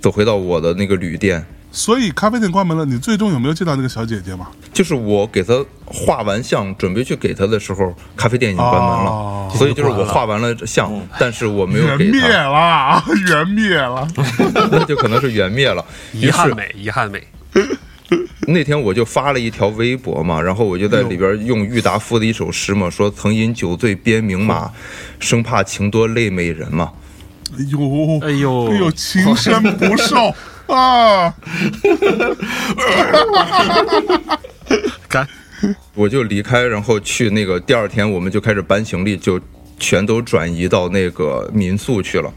走回到我的那个旅店。所以咖啡店关门了，你最终有没有见到那个小姐姐嘛？就是我给她画完像，准备去给她的时候，咖啡店已经关门了，哦所以就是我画完了像，但是我没有缘灭了，缘灭了。那就可能是缘灭了。[LAUGHS] 遗憾美，遗憾美。那天我就发了一条微博嘛，然后我就在里边用郁达夫的一首诗嘛，说曾因酒醉鞭名马，生怕情多累美人嘛。哎呦，哎呦哎呦，情深不寿啊！[LAUGHS] 干，我就离开，然后去那个第二天我们就开始搬行李，就全都转移到那个民宿去了。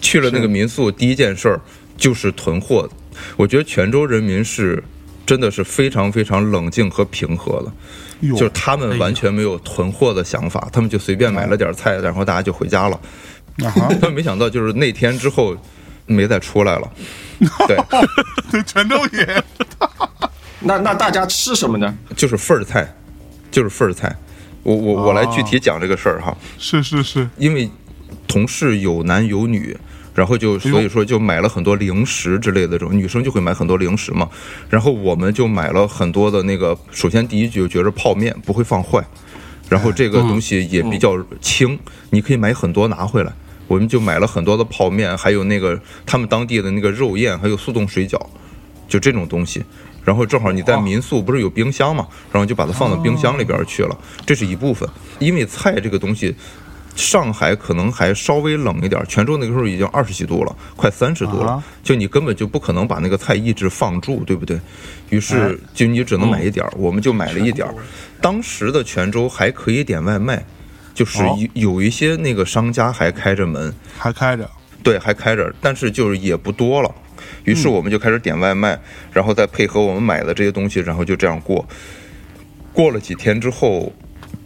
去了那个民宿，第一件事儿就是囤货。我觉得泉州人民是真的是非常非常冷静和平和的。就是他们完全没有囤货的想法，他们就随便买了点菜，然后大家就回家了。他们 [LAUGHS] 没想到，就是那天之后没再出来了。[LAUGHS] 对，对，泉州也那那大家吃什么呢？就是份儿菜，就是份儿菜。我我我来具体讲这个事儿哈，是是是，因为同事有男有女。然后就所以说就买了很多零食之类的这种，女生就会买很多零食嘛。然后我们就买了很多的那个，首先第一就觉着泡面不会放坏，然后这个东西也比较轻，你可以买很多拿回来。我们就买了很多的泡面，还有那个他们当地的那个肉燕，还有速冻水饺，就这种东西。然后正好你在民宿不是有冰箱嘛，然后就把它放到冰箱里边去了，这是一部分。因为菜这个东西，上海可能还稍微冷一点，泉州那个时候已经二十几度了，快三十度了啊，就你根本就不可能把那个菜一直放住，对不对？于是就你只能买一点儿，我们就买了一点儿。当时的泉州还可以点外卖，就是哦有有一些那个商家还开着门，还开着，对，还开着，但是就是也不多了。于是我们就开始点外卖，然后再配合我们买的这些东西，然后就这样过。过了几天之后，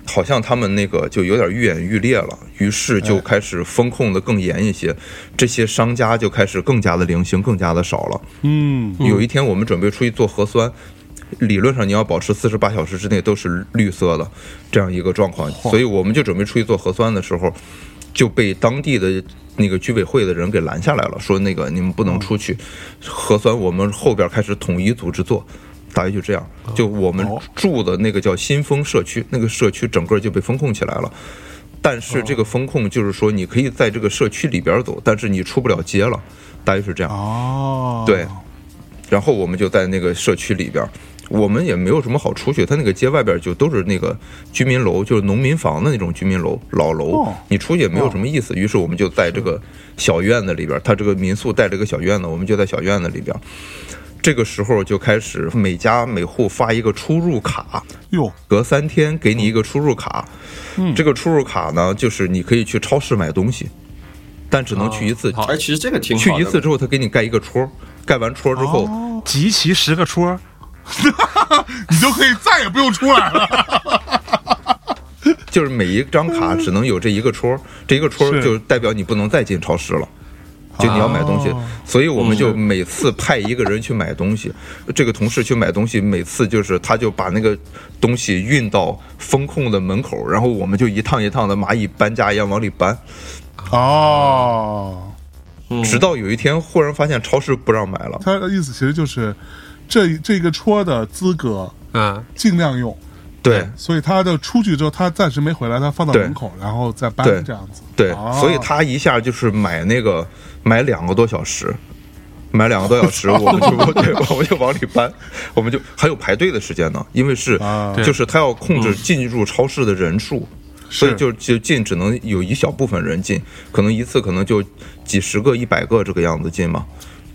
好像他们那个就有点愈演愈烈了，于是就开始风控的更严一些，这些商家就开始更加的零星，更加的少了。嗯，有一天我们准备出去做核酸，理论上你要保持四十八小时之内都是绿色的这样一个状况，所以我们就准备出去做核酸的时候，就被当地的那个居委会的人给拦下来了，说那个你们不能出去，核酸我们后边开始统一组织做。大约就这样，就我们哦住的那个叫新丰社区，那个社区整个就被封控起来了。但是这个风控就是说，你可以在这个社区里边走，但是你出不了街了，大约是这样。哦，对，然后我们就在那个社区里边儿，我们也没有什么好出去，它那个街外边就都是那个居民楼，就是农民房的那种居民楼，老楼哦，你出去也没有什么意思。于是我们就在这个小院子里边儿，它这个民宿带着个小院子，我们就在小院子里边。这个时候就开始每家每户发一个出入卡，哟，隔三天给你一个出入卡。嗯这个出入卡呢，就是你可以去超市买东西，但只能去一次。好哎，其实这个挺好的。去一次之后，他给你盖一个戳，盖完戳之后，哦集齐十个戳，[LAUGHS] 你就可以再也不用出来了。[LAUGHS] 就是每一张卡只能有这一个戳，这一个戳就代表你不能再进超市了。就你要买东西哦，所以我们就每次派一个人去买东西。这个同事去买东西，每次就是他就把那个东西运到风控的门口，然后我们就一趟一趟的蚂蚁搬家一样往里搬，哦，嗯直到有一天忽然发现超市不让买了。他的意思其实就是这这个戳的资格嗯，尽量用，对所以他的出去之后，他暂时没回来，他放到门口，然后再搬对这样子。对哦，所以他一下就是买那个买两个多小时，买两个多小时，我们就 [LAUGHS] 对，我们就往里搬，我们就还有排队的时间呢，因为是啊就是他要控制进入超市的人数。所以就就进只能有一小部分人进，可能一次可能就几十个、一百个这个样子进嘛，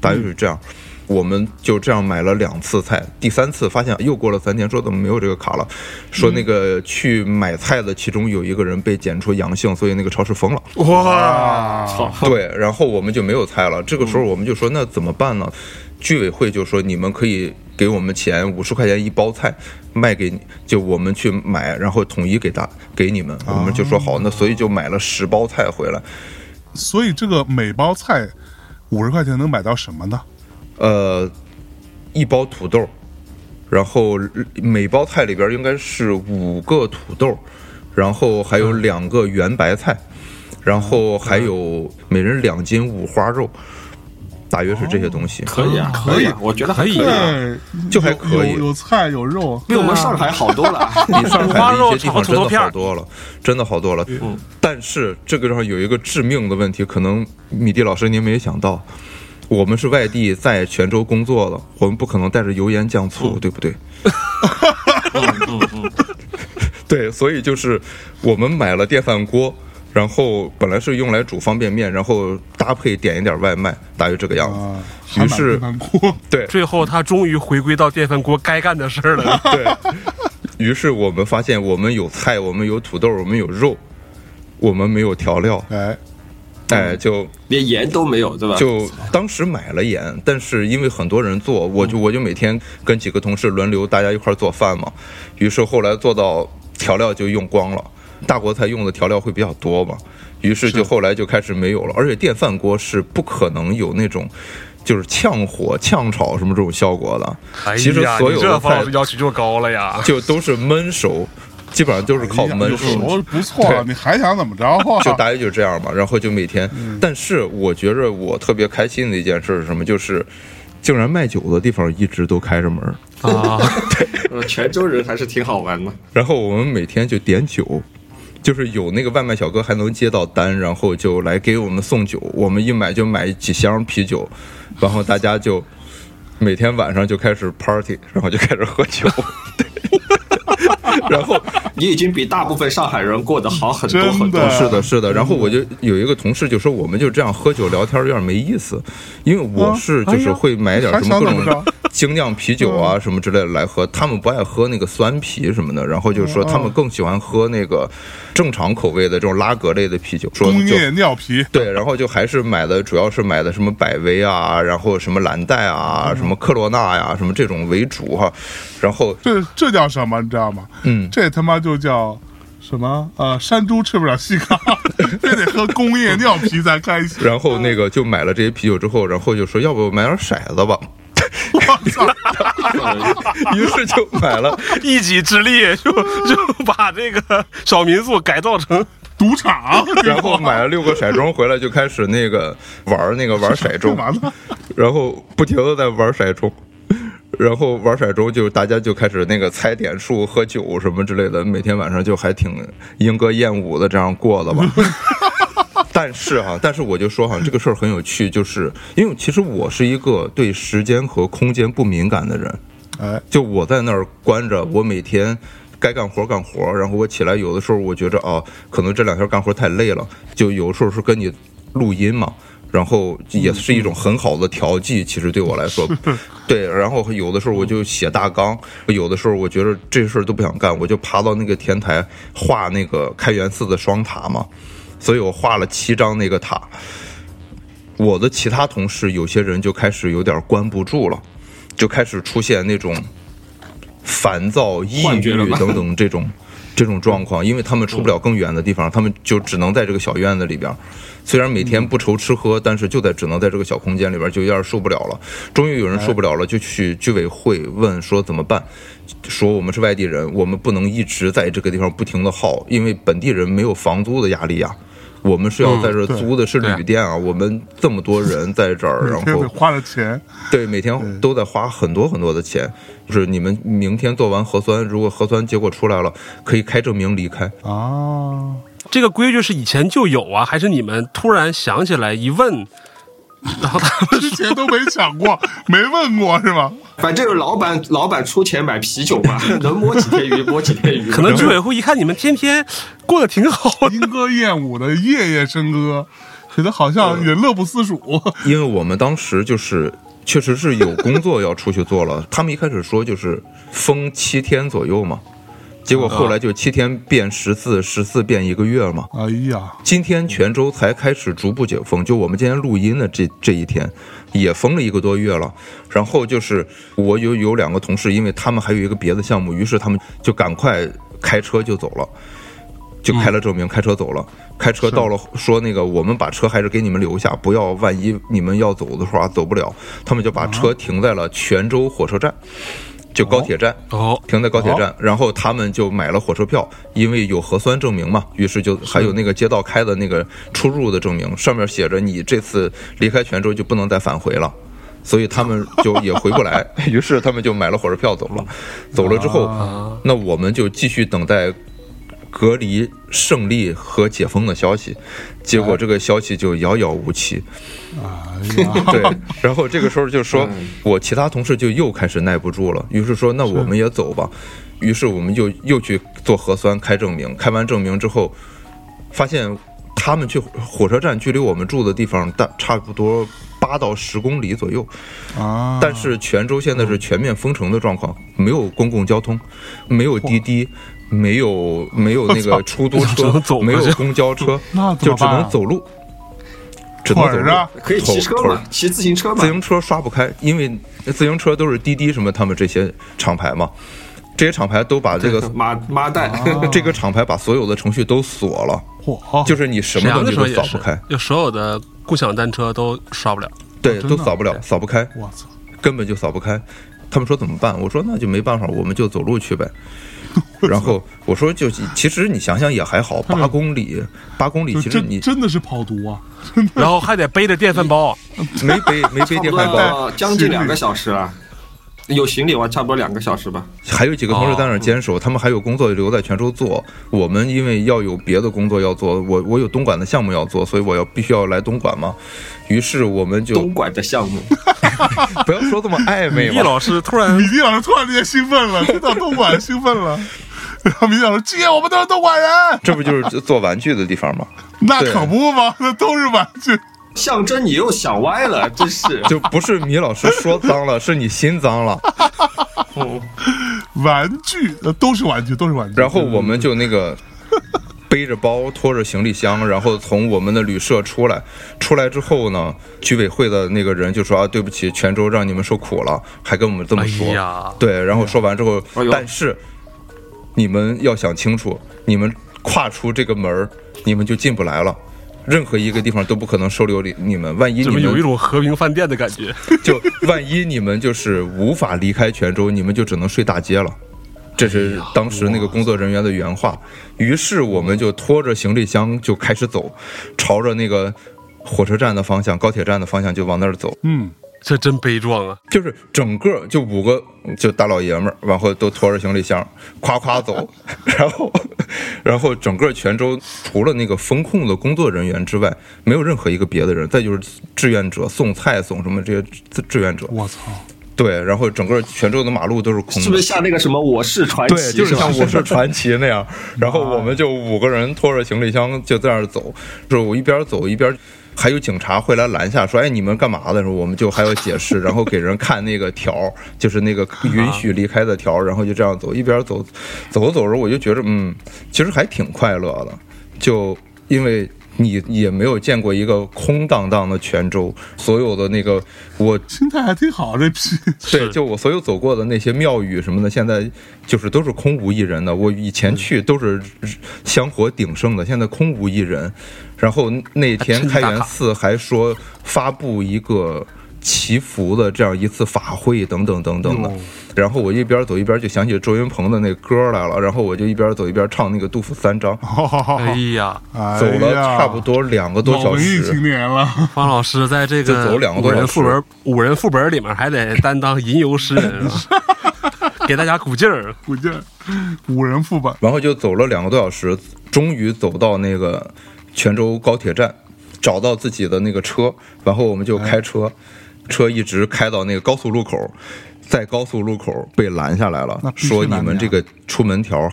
大约是这样。我们就这样买了两次菜，第三次发现又过了三天，说怎么没有这个卡了？说那个去买菜的其中有一个人被检出阳性，所以那个超市封了。哇，啊，对，然后我们就没有菜了。这个时候我们就说，那怎么办呢？居委会就说你们可以给我们钱，五十块钱一包菜卖给你，就我们去买，然后统一给大给你们。我们就说好，那所以就买了十包菜回来。所以这个每包菜五十块钱能买到什么呢？呃，一包土豆，然后每包菜里边应该是五个土豆，然后还有两个圆白菜，然后还有每人两斤五花肉，大约是这些东西。可以啊，可以以啊，我觉得还可以就还可以有有菜有肉，比我们上海好多了。[LAUGHS] 比上海的一些地方真的五花肉炒土豆片好多了，真的好多了。嗯但是这个地方有一个致命的问题，可能米蒂老师您没想到，我们是外地在泉州工作的，我们不可能带着油盐酱醋，对不对？[LAUGHS] 嗯嗯嗯，对，所以就是我们买了电饭锅，然后本来是用来煮方便面，然后搭配点一点外卖，大约这个样子。啊，于是电饭锅，[LAUGHS] 对。最后他终于回归到电饭锅该干的事儿了。对，于是我们发现我们有菜，我们有土豆，我们有肉，我们没有调料，哎，哎，就连盐都没有，对吧？就当时买了盐，但是因为很多人做，我就我就每天跟几个同事轮流，大家一块做饭嘛。于是后来做到调料就用光了，大锅菜用的调料会比较多嘛。于是就后来就开始没有了，而且电饭锅是不可能有那种。就是炝火、炝炒什么这种效果的，哎其实呀，所有的菜要求就高了呀。就都是焖熟，基本上都是靠哎呀有焖熟。熟不错对，你还想怎么着啊？[LAUGHS] 就大约就这样吧，然后就每天。但是我觉着我特别开心的一件事是什么？就是竟然卖酒的地方一直都开着门儿，啊，[LAUGHS] 对泉州人还是挺好玩的。然后我们每天就点酒，就是有那个外卖小哥还能接到单，然后就来给我们送酒，我们一买就买几箱啤酒，然后大家就每天晚上就开始 party，然后就开始喝酒，对，[LAUGHS] 然后你已经比大部分上海人过得好很多很多的。是的，是的。然后我就有一个同事就说，我们就这样喝酒聊天有点没意思，因为我是就是会买点什么各种精酿啤酒啊什么之类的来喝，他们不爱喝那个酸啤什么的，然后就说他们更喜欢喝那个正常口味的这种拉格类的啤酒，工业尿啤，对，然后就还是买的，主要是买的什么百威啊，然后什么蓝带啊，什么科罗娜呀，什么这种为主哈。然后，这这叫什么？你知道吗？嗯，这他妈就叫什么？呃，山猪吃不了细糠，[LAUGHS] 非得喝工业尿啤才开心。然后那个就买了这些啤酒之后，然后就说要不买点骰子吧，我操！于是就买了。一己之力就 [LAUGHS] 就把这个小民宿改造成赌场，然后买了六个骰盅回来，就开始那个玩那个玩骰盅？[LAUGHS] 然后不停的在玩骰盅，然后玩骰盅就大家就开始那个猜点数、喝酒什么之类的，每天晚上就还挺莺歌燕舞的这样过的吧。[LAUGHS] 但是哈、但是我就说哈、这个事儿很有趣，就是因为其实我是一个对时间和空间不敏感的人，哎，就我在那儿关着，我每天该干活干活，然后我起来有的时候我觉着啊，可能这两天干活太累了，就有时候是跟你录音嘛。然后也是一种很好的调剂，其实对我来说，[LAUGHS] 对。然后有的时候我就写大纲，有的时候我觉得这事儿都不想干，我就爬到那个天台画那个开元寺的双塔嘛，所以我画了七张那个塔。我的其他同事有些人就开始有点关不住了，就开始出现那种烦躁、抑郁等等这种这种状况，因为他们出不了更远的地方，他们就只能在这个小院子里边。虽然每天不愁吃喝，但是就在只能在这个小空间里边，就有点受不了了。终于有人受不了了，就去居委会问说怎么办，说我们是外地人，我们不能一直在这个地方不停的耗，因为本地人没有房租的压力呀。我们是要在这儿租的是旅店啊，我们这么多人在这儿，然后 [LAUGHS] 花了钱，对，每天都在花很多很多的钱。就是你们明天做完核酸，如果核酸结果出来了，可以开证明离开。啊，这个规矩是以前就有啊，还是你们突然想起来一问，然后他们之前都没想过，没问过是吗？反正老板老板出钱买啤酒嘛，[LAUGHS] 能摸几天鱼摸几天鱼。可能居委会一看你们天天过得挺好，莺歌燕舞的夜夜笙歌，觉得好像也乐不思蜀。[LAUGHS] 因为我们当时就是确实是有工作要出去做了，他们一开始说就是封七天左右嘛，结果后来就七天变十四，十四变一个月嘛。哎呀，今天泉州才开始逐步解封，就我们今天录音的这这一天，也封了一个多月了。然后就是我有有两个同事，因为他们还有一个别的项目，于是他们就赶快开车就走了，就开了证明，开车走了。开车到了，说那个我们把车还是给你们留下，不要万一你们要走的话走不了，他们就把车停在了泉州火车站，就高铁站。哦，停在高铁站，然后他们就买了火车票，因为有核酸证明嘛，于是就还有那个街道开的那个出入的证明，上面写着你这次离开泉州就不能再返回了。所以他们就也回不来，[LAUGHS] 于是他们就买了火车票走了。走了之后，那我们就继续等待隔离胜利和解封的消息。结果这个消息就遥遥无期。啊，对，然后这个时候就说，我其他同事就又开始耐不住了，于是说那我们也走吧。于是我们就又去做核酸开证明，开完证明之后，发现他们去火车站距离我们住的地方大差不多八到十公里左右，啊，但是泉州现在是全面封城的状况，没有公共交通，没有滴滴。没有没有那个出租车走，没有公交车 [LAUGHS] 就只能走路，只能走路。可以骑车腿儿嘛，骑自行车嘛自。行车刷不开，因为自行车都是滴滴什么他们这些厂牌嘛，这些厂牌都把这个妈妈蛋，[LAUGHS] 这个厂牌把所有的程序都锁了，[LAUGHS] 嚯，就是你什么东西都扫不开，，就所有的共享单车都刷不了。对，都扫不了，扫不开，我操，根本就扫不开。他们说怎么办？我说那就没办法，我们就走路去呗。[LAUGHS] 然后我说就其实你想想也还好，八公里，[LAUGHS] 八公里其实你真真的是跑毒啊！[LAUGHS] 然后还得背着电饭煲，没背没背电饭煲，将近两个小时了。有行李，我差不多两个小时吧。还有几个同事在那儿坚守，他们还有工作留在泉州做。我们因为要有别的工作要做，我我有东莞的项目要做，所以我要必须要来东莞嘛。于是我们就东莞的项目，[LAUGHS] 不要说这么暧昧嘛。易老师突然米蒂老师突然之间兴奋了，[LAUGHS] 听到东莞兴奋了。然后米老师，姐，我们都是东莞人，这不就是做玩具的地方吗？那可不嘛，那都是玩具。象征你又想歪了，真是。[LAUGHS] 就不是米老师说脏了，是你心脏了。嗯，玩具那都是玩具，都是玩具。然后我们就那个背着包，拖着行李箱，然后从我们的旅社出来。出来之后呢，居委会的那个人就说啊，对不起，泉州让你们受苦了，还跟我们这么说。哎，对，然后说完之后，哎但是你们要想清楚，你们跨出这个门儿，你们就进不来了。任何一个地方都不可能收留你你们，万一你们有一种和平饭店的感觉？[LAUGHS] 就万一你们就是无法离开泉州，你们就只能睡大街了。这是当时那个工作人员的原话。于是我们就拖着行李箱就开始走，朝着那个火车站的方向、高铁站的方向就往那儿走。嗯，这真悲壮啊！就是整个就五个就大老爷们儿，往后都拖着行李箱，夸夸走，[LAUGHS] 然后然后整个泉州除了那个风控的工作人员之外，没有任何一个别的人，再就是志愿者送菜送什么这些志志愿者，我操，对，然后整个泉州的马路都是空的，是不是像那个什么《我是传奇》对，就是像我是传奇那样，[LAUGHS] 然后我们就五个人拖着行李箱就在那儿走，就是我一边走一边。还有警察会来拦下，说：“哎，你们干嘛的？”时候，我们就还要解释，[LAUGHS] 然后给人看那个条，就是那个允许离开的条，然后就这样走，一边走，走着走着，我就觉着，嗯，其实还挺快乐的，就因为你也没有见过一个空荡荡的泉州，所有的那个我心态还挺好，这批。对，就我所有走过的那些庙宇什么的，现在就是都是空无一人的。我以前去都是香火鼎盛的，现在空无一人。然后那天开元寺还说发布一个祈福的这样一次法会等等等等的。然后我一边走一边就想起周云鹏的那歌来了，然后我就一边走一边唱那个杜甫三章，[LAUGHS] 哎，呀，哎走了差不多两个多小时。文艺青时。年了。[LAUGHS] 方老师在这就个走两个五多小时。人副本五人副本里面还得担当吟游诗人啊，[LAUGHS] 给大家鼓劲儿。鼓劲儿。五人副本，然后就走了两个多小时，终于走到那个泉州高铁站，找到自己的那个车，然后我们就开车，车一直开到那个高速路口，在高速路口被拦下来了说你们这个出门条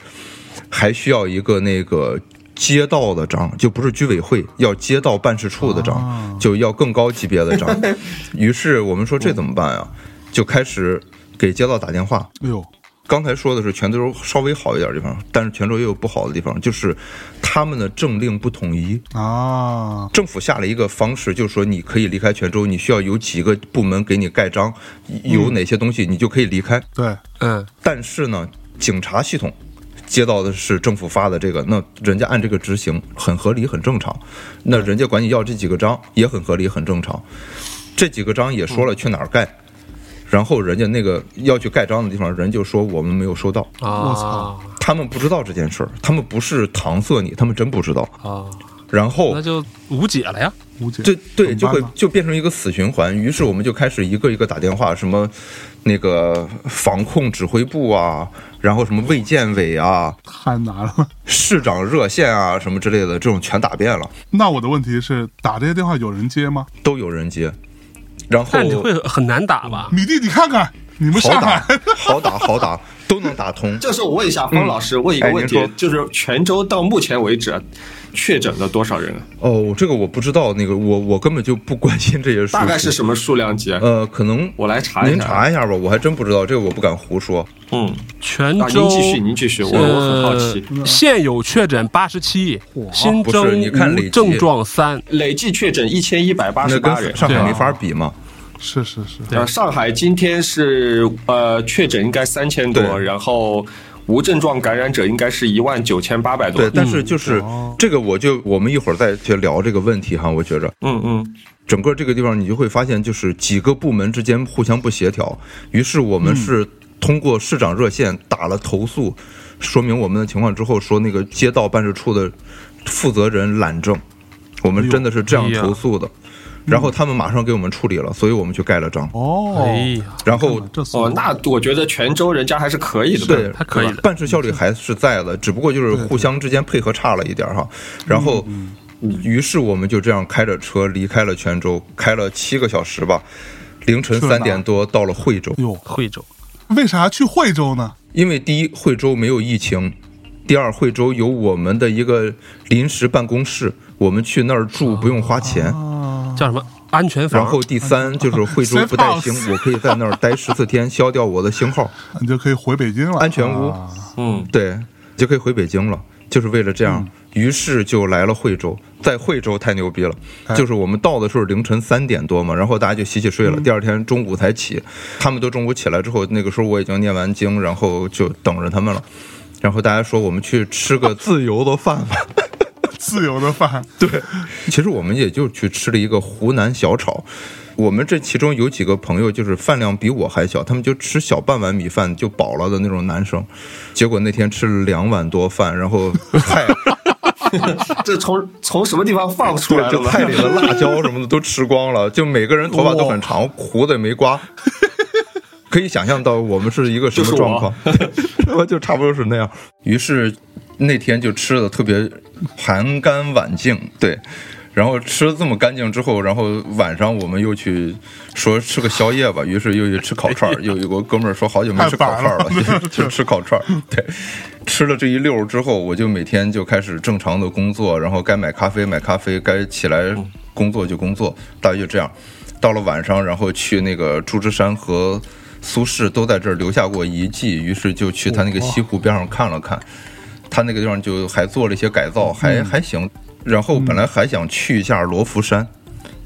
还需要一个那个。街道的章就不是居委会，要街道办事处的章，啊就要更高级别的章。[LAUGHS] 于是我们说这怎么办呀？就开始给街道打电话，哎呦，刚才说的是泉州稍微好一点的地方，但是泉州也有不好的地方，就是他们的政令不统一。啊，政府下了一个方式，就是说你可以离开泉州，你需要有几个部门给你盖章，有哪些东西你就可以离开。对，嗯，但是呢，警察系统接到的是政府发的这个，那人家按这个执行很合理，很正常。那人家管你要这几个章也很合理，很正常。这几个章也说了去哪儿盖，然后人家那个要去盖章的地方，人就说我们没有收到。啊，我操他们不知道这件事儿，他们不是搪塞你，他们真不知道。啊，然后那就无解了呀。无解，对对，就会就变成一个死循环。于是我们就开始一个一个打电话，什么那个防控指挥部啊，然后什么卫健委啊、太难了。市长热线啊什么之类的，这种全打遍了，那我的问题是，打这些电话有人接吗？都有人接。然后你会很难打吧？米蒂，你看看，你们好上海打，[LAUGHS] 好打，好打，都能打通。这时候我问一下方老师，问一个问题哎，就是泉州到目前为止确诊了多少人啊？哦，这个我不知道，那个我我根本就不关心这些数。大概是什么数量级啊？呃，可能我来查一下。您查一下吧，我还真不知道，这个我不敢胡说。嗯，啊，泉州，您继续，您继续，我我很好奇。呃现有确诊八十七，新增是你看累计无症状三。累计确诊一千一百八十八人。上海没法比嘛。是是是，上海今天是呃确诊应该三千多，然后无症状感染者应该是一万九千八百多。对，但是就是哦这个，我就我们一会儿再去聊这个问题哈。我觉着嗯嗯，整个这个地方，你就会发现，就是几个部门之间互相不协调。于是我们是通过市长热线打了投诉，说明我们的情况之后，说那个街道办事处的负责人懒政，我们真的是这样投诉的。然后他们马上给我们处理了，所以我们去盖了章。哦，哎呀，然后哦那我觉得泉州人家还是可以的。对，还可以的办事效率还是在的，只不过就是互相之间配合差了一点儿哈。然后，于是我们就这样开着车离开了泉州，开了七个小时吧，凌晨三点多到了惠州。哟，惠州为啥去惠州呢？因为第一，惠州没有疫情；第二，惠州有我们的一个临时办公室，我们去那儿住不用花钱。啊，叫什么安全房？然后第三就是惠州不带星，我可以在那儿待十四天，消掉我的星号，[LAUGHS] 你就可以回北京了。安全屋啊嗯，对，就可以回北京了。就是为了这样，于是就来了惠州。在惠州太牛逼了，哎就是我们到的时候凌晨三点多嘛，然后大家就洗洗睡了，第二天中午才起。他们都中午起来之后，那个时候我已经念完经，然后就等着他们了。然后大家说我们去吃个自由的饭吧。[LAUGHS] 自由的饭，对，其实我们也就去吃了一个湖南小炒。我们这其中有几个朋友，就是饭量比我还小，他们就吃小半碗米饭就饱了的那种男生。结果那天吃了两碗多饭，然后菜 [LAUGHS] 这从从什么地方放出来的吗？就菜里的辣椒什么的都吃光了，就每个人头发都很长，胡子也没刮。[LAUGHS] 可以想象到我们是一个什么状况，然后就差不多是那样。于是那天就吃的特别盘干碗净，对。然后吃的这么干净之后，然后晚上我们又去说吃个宵夜吧，于是又去吃烤串儿。又有个哥们儿说好久没吃烤串儿了，就 [LAUGHS] 就吃烤串儿。对，吃了这一溜儿之后，我就每天就开始正常的工作，然后该买咖啡买咖啡，该起来工作就工作，大约就这样。到了晚上，然后去那个朱之山和苏轼都在这儿留下过遗迹，于是就去他那个西湖边上看了看，他那个地方就还做了一些改造，还还行。然后本来还想去一下罗浮山，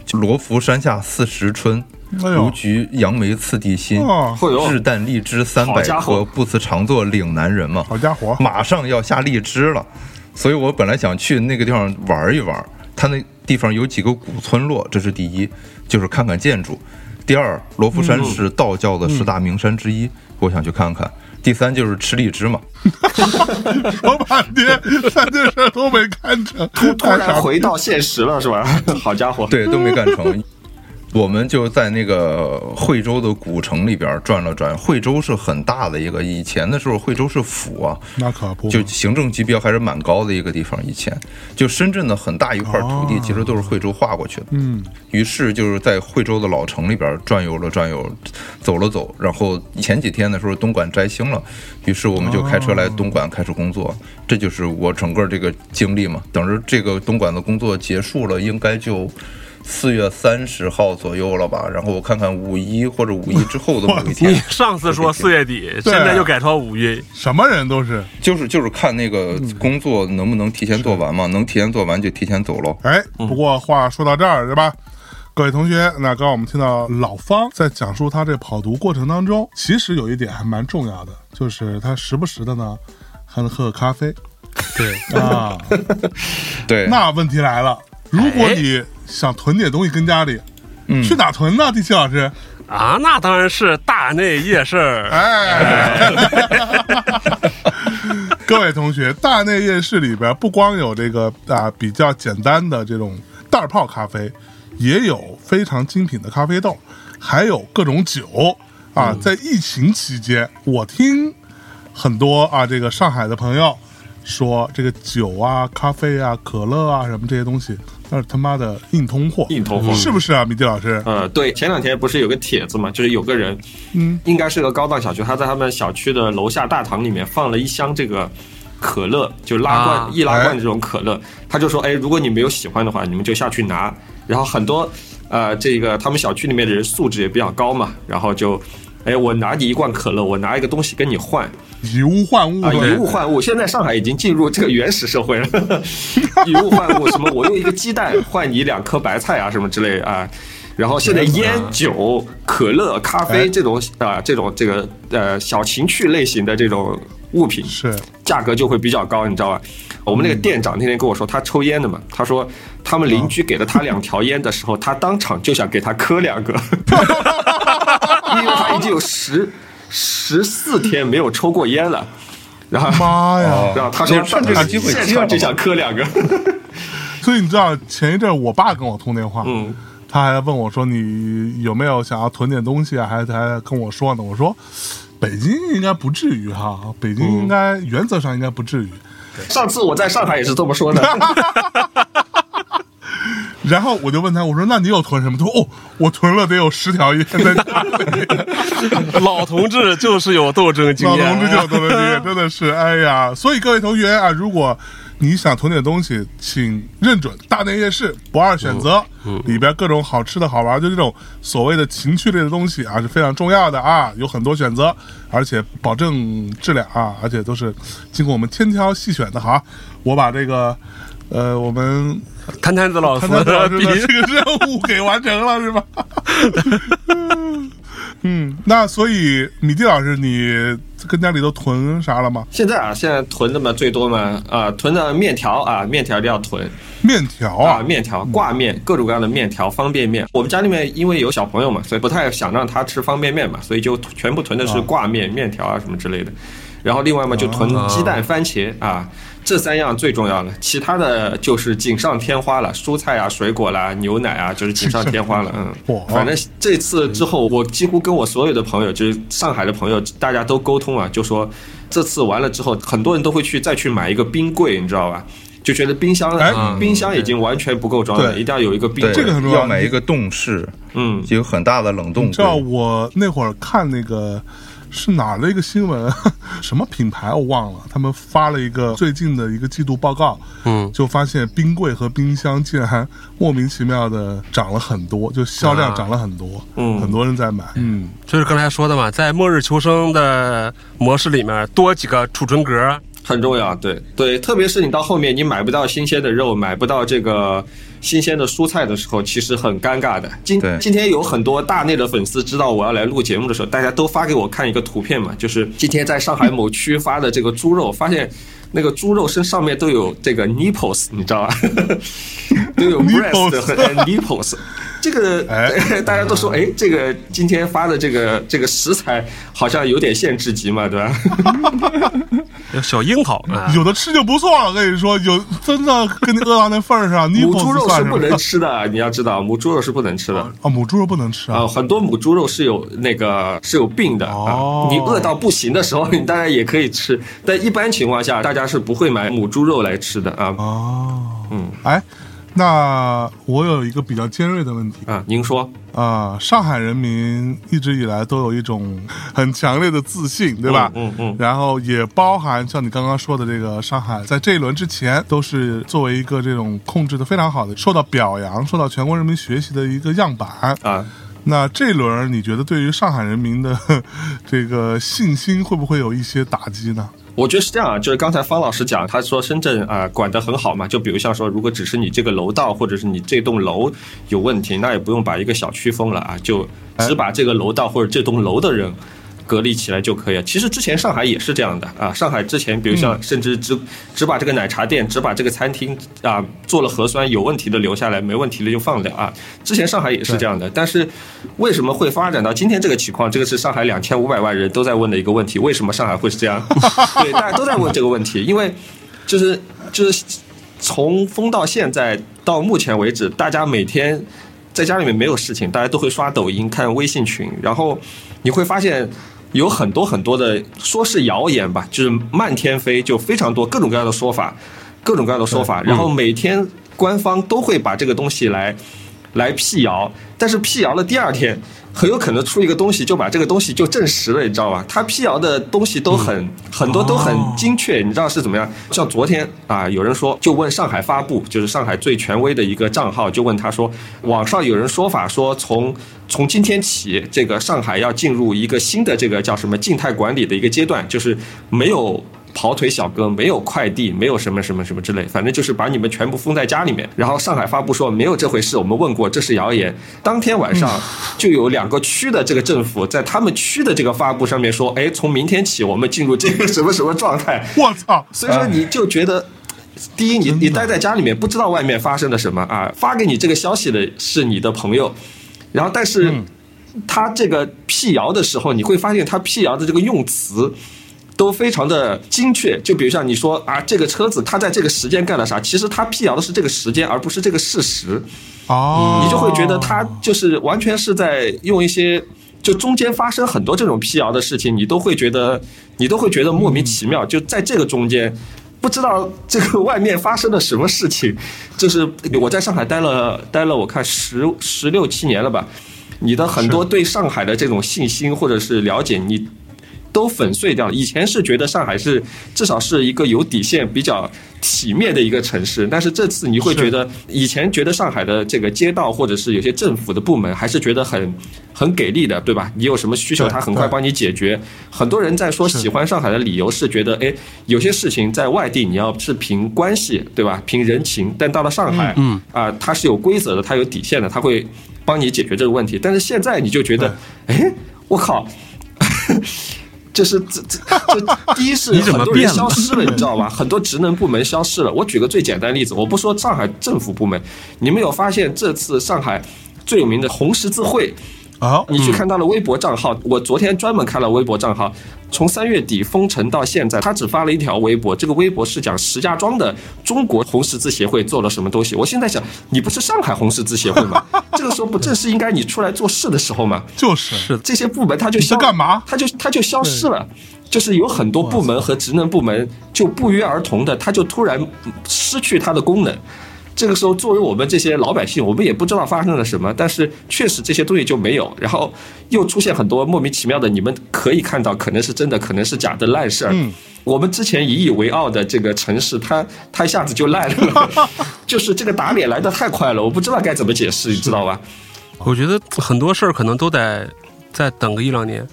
就罗浮山下四时春，卢橘杨梅次第新，哦，会有日啖荔枝三百颗，不辞常作岭南人嘛。好家伙，马上要下荔枝了，所以我本来想去那个地方玩一玩。他那地方有几个古村落，这是第一，就是看看建筑；第二，罗浮山是道教的十大名山之一，我想去看看；第三就是吃荔枝嘛。说半天三件事都没干成，突然回到现实了是吧？[LAUGHS] 好家伙，对，都没干成。我们就在那个惠州的古城里边转了转。惠州是很大的一个，以前的时候惠州是府啊，那可不，就行政级别还是蛮高的一个地方。以前就深圳的很大一块土地哦，其实都是惠州划过去的。嗯，于是就是在惠州的老城里边转悠了转悠，走了走。然后前几天的时候，东莞摘星了，于是我们就开车来东莞开始工作。这就是我整个这个经历嘛。等着这个东莞的工作结束了，应该就。四月三十号左右了吧，然后我看看五一或者五一之后的某一你天，[LAUGHS] 上次说四月底，现在又改成五月，什么人都是。就是就是看那个工作能不能提前做完嘛，能提前做完就提前走喽。哎，不过话说到这儿，对吧？各位同学，那刚刚我们听到老方在讲述他这跑读过程当中，其实有一点还蛮重要的，就是他时不时的呢还能喝个咖啡对，啊。对，[LAUGHS] 那问题来了，如果你想囤点东西跟家里，嗯去哪囤呢？地七老师，啊，那当然是大内夜市。哎，[LAUGHS] 各位同学，大内夜市里边不光有这个啊比较简单的这种袋泡咖啡，也有非常精品的咖啡豆，还有各种酒啊。在疫情期间，我听很多啊这个上海的朋友说，这个酒啊、咖啡啊、可乐啊什么这些东西，那是他妈的硬通货，硬通货。是不是啊，米蒂老师？呃，对，前两天不是有个帖子嘛，就是有个人，嗯，应该是个高档小区，他在他们小区的楼下大堂里面放了一箱这个可乐，就拉罐、啊易拉罐这种可乐，他就说，哎，如果你没有喜欢的话，你们就下去拿。然后很多呃，这个他们小区里面的人素质也比较高嘛，然后就，哎，我拿你一罐可乐，我拿一个东西跟你换，以物换物啊，以物换物，现在上海已经进入这个原始社会了。[LAUGHS] 以物换物，什么我用一个鸡蛋换你两颗白菜啊，什么之类啊。然后现在烟酒、可乐、咖哎啡这种啊、这种这个呃小情趣类型的这种物品，是价格就会比较高，你知道吧？我们那个店长那天跟我说，他抽烟的嘛，他说他们邻居给了他两条烟的时候，他当场就想给他磕两个，[LAUGHS] 因为他已经有十十四天没有抽过烟了，然后妈呀！然后他说就趁这个机会现接了场就想磕两个，[LAUGHS] 所以你知道前一阵我爸跟我通电话，嗯他还问我说你有没有想要囤点东西啊？还还跟我说呢。我说北京应该不至于哈，北京应该原则上应该不至于。上次我在上海也是这么说的。[LAUGHS] 然后我就问他，我说那你有囤什么？他说哦，我囤了得有十条烟在家里。老同志就是有斗争经验老，同志就有斗争经验，真的是哎呀！所以各位同学啊，如果你想囤点东西，请认准大内夜市不二选择，里边各种好吃的好玩，就这种所谓的情趣类的东西啊，是非常重要的啊，有很多选择，而且保证质量啊，而且都是经过我们千挑细选的。好，我把这个呃，我们摊摊子老师潘丹老师比的这个任务给完成了，是吧？[LAUGHS] 嗯，那所以米蒂老师，你跟家里都囤啥了吗？现在啊，现在囤的嘛最多嘛啊，囤的面条啊，面条一定要囤面条啊，啊，面条、挂面，各种各样的面条、方便面。我们家里面因为有小朋友嘛，所以不太想让他吃方便面嘛，所以就全部囤的是挂面、面条啊什么之类的。然后另外嘛，就囤鸡蛋、番茄啊，这三样最重要了，其他的就是锦上添花了，蔬菜啊、水果啦、牛奶啊，就是锦上添花了。嗯 [LAUGHS] 哇，反正这次之后，我几乎跟我所有的朋友，就是上海的朋友，大家都沟通啊，就说这次完了之后，很多人都会去再去买一个冰柜，你知道吧？就觉得冰箱哎冰箱已经完全不够装了，一定要有一个冰，柜。这个很重要要买一个冻室，嗯，有很大的冷冻你知道。我那会儿看那个是哪儿的一个新闻，[LAUGHS] 什么品牌我忘了，他们发了一个最近的一个季度报告，嗯，就发现冰柜和冰箱竟然莫名其妙的涨了很多，就销量啊涨了很多，嗯。很多人在买，嗯，就是刚才说的嘛，在末日求生的模式里面多几个储存格，很重要，对。对，特别是你到后面你买不到新鲜的肉，买不到这个新鲜的蔬菜的时候，其实很尴尬的。今今天有很多大内的粉丝知道我要来录节目的时候，大家都发给我看一个图片嘛，就是今天在上海某区发的这个猪肉，发现那个猪肉身上面都有这个 nipples，你知道吧？[LAUGHS] 都有 breast 和 nipples。这个、哎 [LAUGHS] 大家都说，哎，这个今天发的这个这个食材好像有点限制级嘛，对吧？[LAUGHS] 小樱桃啊，有的吃就不错了，我跟你说，有真的跟你饿到那份儿上，[LAUGHS] 母猪肉是不能吃的，你要知道，母猪肉是不能吃的。啊，母猪肉不能吃啊，啊，很多母猪肉是有那个是有病的哦啊。你饿到不行的时候，你当然也可以吃，但一般情况下，大家是不会买母猪肉来吃的啊。哦，嗯哎，那我有一个比较尖锐的问题，啊，您说，啊，上海人民一直以来都有一种很强烈的自信，对吧？嗯嗯然后也包含像你刚刚说的这个上海，在这一轮之前都是作为一个这种控制的非常好的、受到表扬、受到全国人民学习的一个样板。啊，那这一轮你觉得对于上海人民的 [LAUGHS] 这个信心会不会有一些打击呢？我觉得是这样啊，就是刚才方老师讲，他说深圳啊、管得很好嘛，就比如像说，如果只是你这个楼道或者是你这栋楼有问题，那也不用把一个小区封了啊，就只把这个楼道或者这栋楼的人。隔离起来就可以了。其实之前上海也是这样的啊，上海之前比如像甚至只只把这个奶茶店、只把这个餐厅啊做了核酸有问题的留下来，没问题的就放掉啊。之前上海也是这样的，但是为什么会发展到今天这个情况？这个是上海两千五百万人都在问的一个问题：为什么上海会是这样？[LAUGHS] 对，大家都在问这个问题，因为就是就是从封到现在到目前为止，大家每天在家里面没有事情，大家都会刷抖音、看微信群，然后你会发现。有很多很多的说是谣言吧，就是漫天飞，就非常多各种各样的说法，各种各样的说法，然后每天官方都会把这个东西来来辟谣，但是辟谣的第二天，很有可能出一个东西就把这个东西就证实了，你知道吧？他辟谣的东西都很、很多都很精确，你知道是怎么样？像昨天啊，有人说就问上海发布，就是上海最权威的一个账号，就问他说，网上有人说法说从从今天起，这个上海要进入一个新的这个叫什么静态管理的一个阶段，就是没有。跑腿小哥没有快递，没有什么什么什么之类，反正就是把你们全部封在家里面。然后上海发布说没有这回事，我们问过，这是谣言。当天晚上就有两个区的这个政府在他们区的这个发布上面说，哎，从明天起我们进入这个什么什么状态。我操！所以说你就觉得，第一，你你待在家里面不知道外面发生了什么啊，发给你这个消息的是你的朋友，然后但是他这个辟谣的时候，你会发现他辟谣的这个用词。都非常的精确。就比如像你说啊，这个车子它在这个时间干了啥，其实它辟谣的是这个时间，而不是这个事实。哦，你就会觉得它就是完全是在用一些，就中间发生很多这种辟谣的事情，你都会觉得，你都会觉得莫名其妙。就在这个中间，不知道这个外面发生了什么事情。就是我在上海待了待了，我看十十六七年了吧，你的很多对上海的这种信心或者是了解，你。都粉碎掉了。以前是觉得上海是至少是一个有底线、比较体面的一个城市，但是这次你会觉得，以前觉得上海的这个街道或者是有些政府的部门还是觉得很很给力的，对吧？你有什么需求，他很快帮你解决。很多人在说喜欢上海的理由是觉得，哎，有些事情在外地你要是凭关系，对吧？凭人情，但到了上海，嗯啊，它是有规则的，它有底线的，它会帮你解决这个问题。但是现在你就觉得，哎，我靠！[LAUGHS] 就是这这这，第一是很多人消失了，你知道吧？很多职能部门消失了。我举个最简单例子，我不说上海政府部门，你们有发现这次上海最有名的红十字会？啊，你去看他的微博账号，我昨天专门看了微博账号，从三月底封城到现在，他只发了一条微博，这个微博是讲石家庄的中国红十字协会做了什么东西。我现在想，你不是上海红十字协会吗？[LAUGHS] 这个时候不正是应该你出来做事的时候吗？就是是这些部门他就消干嘛？他就他就消失了，就是有很多部门和职能部门就不约而同的，他就突然失去它的功能。这个时候，作为我们这些老百姓，我们也不知道发生了什么，但是确实这些东西就没有，然后又出现很多莫名其妙的，你们可以看到可能是真的，可能是假的烂事儿。嗯，我们之前引以为傲的这个城市，它它一下子就烂了，[LAUGHS] 就是这个打脸来的太快了，我不知道该怎么解释，你知道吧？我觉得很多事儿可能都得再等个一两年。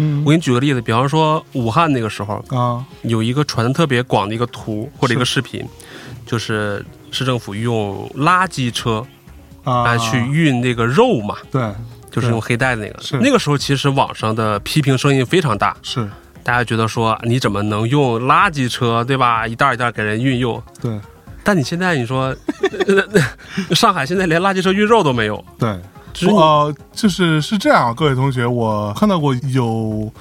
嗯我给你举个例子，比方说武汉那个时候，啊，有一个传的特别广的一个图或者一个视频，就是市政府用垃圾车啊来去运那个肉嘛，对，就是用黑袋的那个。是那个时候其实网上的批评声音非常大，是，大家觉得说你怎么能用垃圾车对吧，一袋一袋给人运用？对但你现在你说，上海现在连垃圾车运肉都没有，对。呃，就是是这样，各位同学，我看到过有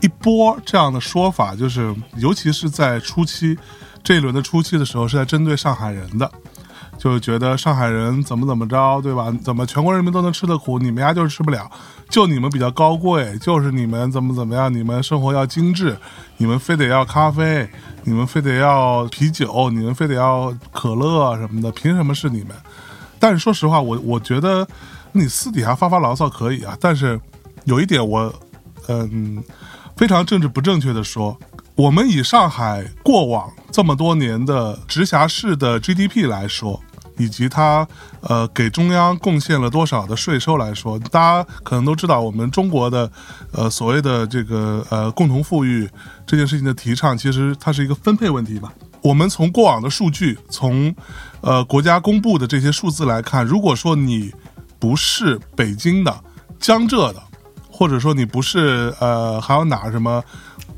一波这样的说法，就是尤其是在初期这一轮的初期的时候，是在针对上海人的，就是觉得上海人怎么怎么着，对吧？怎么全国人民都能吃的苦，你们家就是吃不了，就你们比较高贵，就是你们怎么怎么样，你们生活要精致，你们非得要咖啡，你们非得要啤酒，你们非得要可乐什么的，凭什么是你们？但是说实话，我我觉得你私底下发发牢骚可以啊，但是有一点我，嗯，非常政治不正确的说，我们以上海过往这么多年的直辖市的 GDP 来说，以及它呃给中央贡献了多少的税收来说，大家可能都知道，我们中国的呃所谓的这个呃共同富裕这件事情的提倡，其实它是一个分配问题吧。我们从过往的数据，从呃国家公布的这些数字来看，如果说你不是北京的、江浙的，或者说你不是呃还有哪儿什么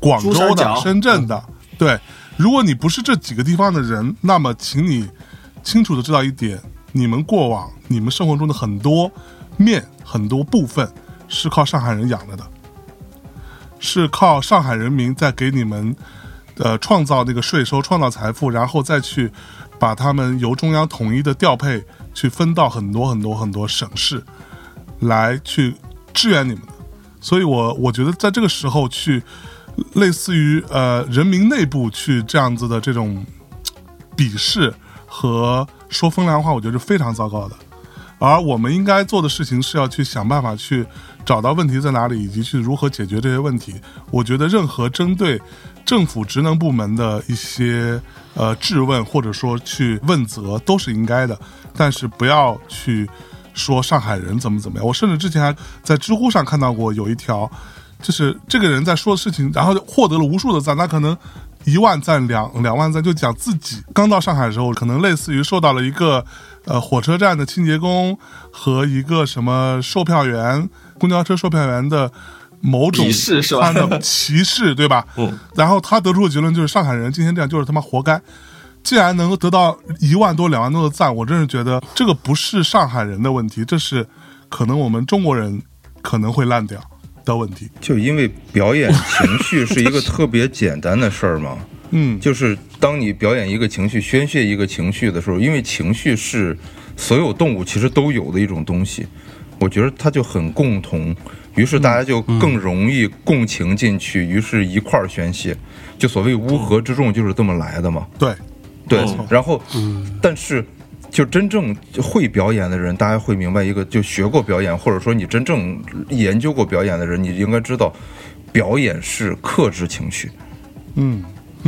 广州的、深圳的，对，如果你不是这几个地方的人，那么请你清楚的知道一点：你们过往、你们生活中的很多面、很多部分是靠上海人养着的，是靠上海人民在给你们呃创造那个税收、创造财富，然后再去把他们由中央统一的调配去分到很多很多很多省市来去支援你们的。所以我我觉得在这个时候去类似于呃人民内部去这样子的这种鄙视和说风凉话，我觉得是非常糟糕的。而我们应该做的事情是要去想办法去找到问题在哪里，以及去如何解决这些问题。我觉得任何针对政府职能部门的一些呃质问或者说去问责都是应该的，但是不要去说上海人怎么怎么样。我甚至之前还在知乎上看到过有一条，就是这个人在说的事情，然后获得了无数的赞，他可能。一万赞、两两万赞，就讲自己刚到上海的时候，可能类似于受到了一个呃火车站的清洁工和一个什么售票员、公交车售票员的某种歧视是吧他的歧视，对吧？[LAUGHS] 嗯。然后他得出的结论就是，上海人今天这样就是他妈活该。既然能够得到一万多、两万多的赞，我真是觉得这个不是上海人的问题，这是可能我们中国人可能会烂掉。的问题。就因为表演情绪是一个特别简单的事儿嘛，[LAUGHS] 嗯，就是当你表演一个情绪、宣泄一个情绪的时候，因为情绪是所有动物其实都有的一种东西，我觉得它就很共同，于是大家就更容易共情进去，于是一块儿宣泄，就所谓乌合之众就是这么来的嘛。对，对嗯，然后，但是就真正会表演的人，大家会明白一个，就学过表演，或者说你真正研究过表演的人，你应该知道，表演是克制情绪。嗯，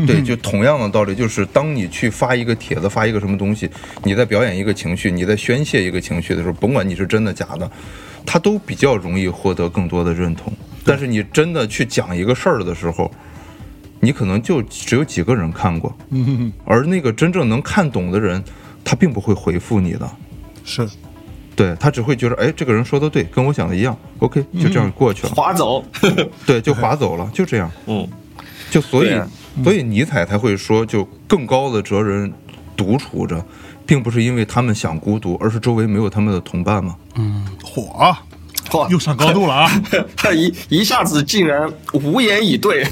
对，就同样的道理，就是当你去发一个帖子、发一个什么东西，你在表演一个情绪，你在宣泄一个情绪的时候，甭管你是真的假的，它都比较容易获得更多的认同。但是你真的去讲一个事儿的时候，你可能就只有几个人看过，嗯，而那个真正能看懂的人，他并不会回复你的，是，对他只会觉得，哎，这个人说的对，跟我想的一样，OK，就这样过去了，划走，[LAUGHS] 对，就划走了，[LAUGHS] 就这样。嗯，就所以所以尼采才会说，就更高的哲人独处着，并不是因为他们想孤独，而是周围没有他们的同伴嘛。嗯火。嚯，又上高度了啊！[LAUGHS] 他一一下子竟然无言以对。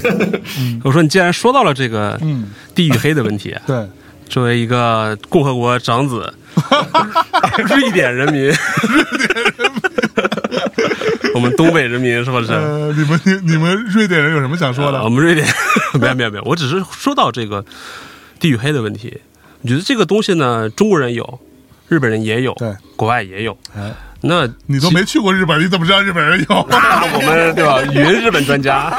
我说你既然说到了这个嗯。地域黑的问题，对，作为一个共和国长子，[LAUGHS] 瑞典人民，[LAUGHS] 我们东北人民是不是？呃，你们你你们瑞典人有什么想说的呃我？们瑞典 [LAUGHS] 没有没有没有，我只是说到这个地域黑的问题。我觉得这个东西呢，中国人有，日本人也有，对，国外也有。哎，那你都没去过日本，你怎么知道日本人有？那 [LAUGHS] 我们对吧？云日本专家，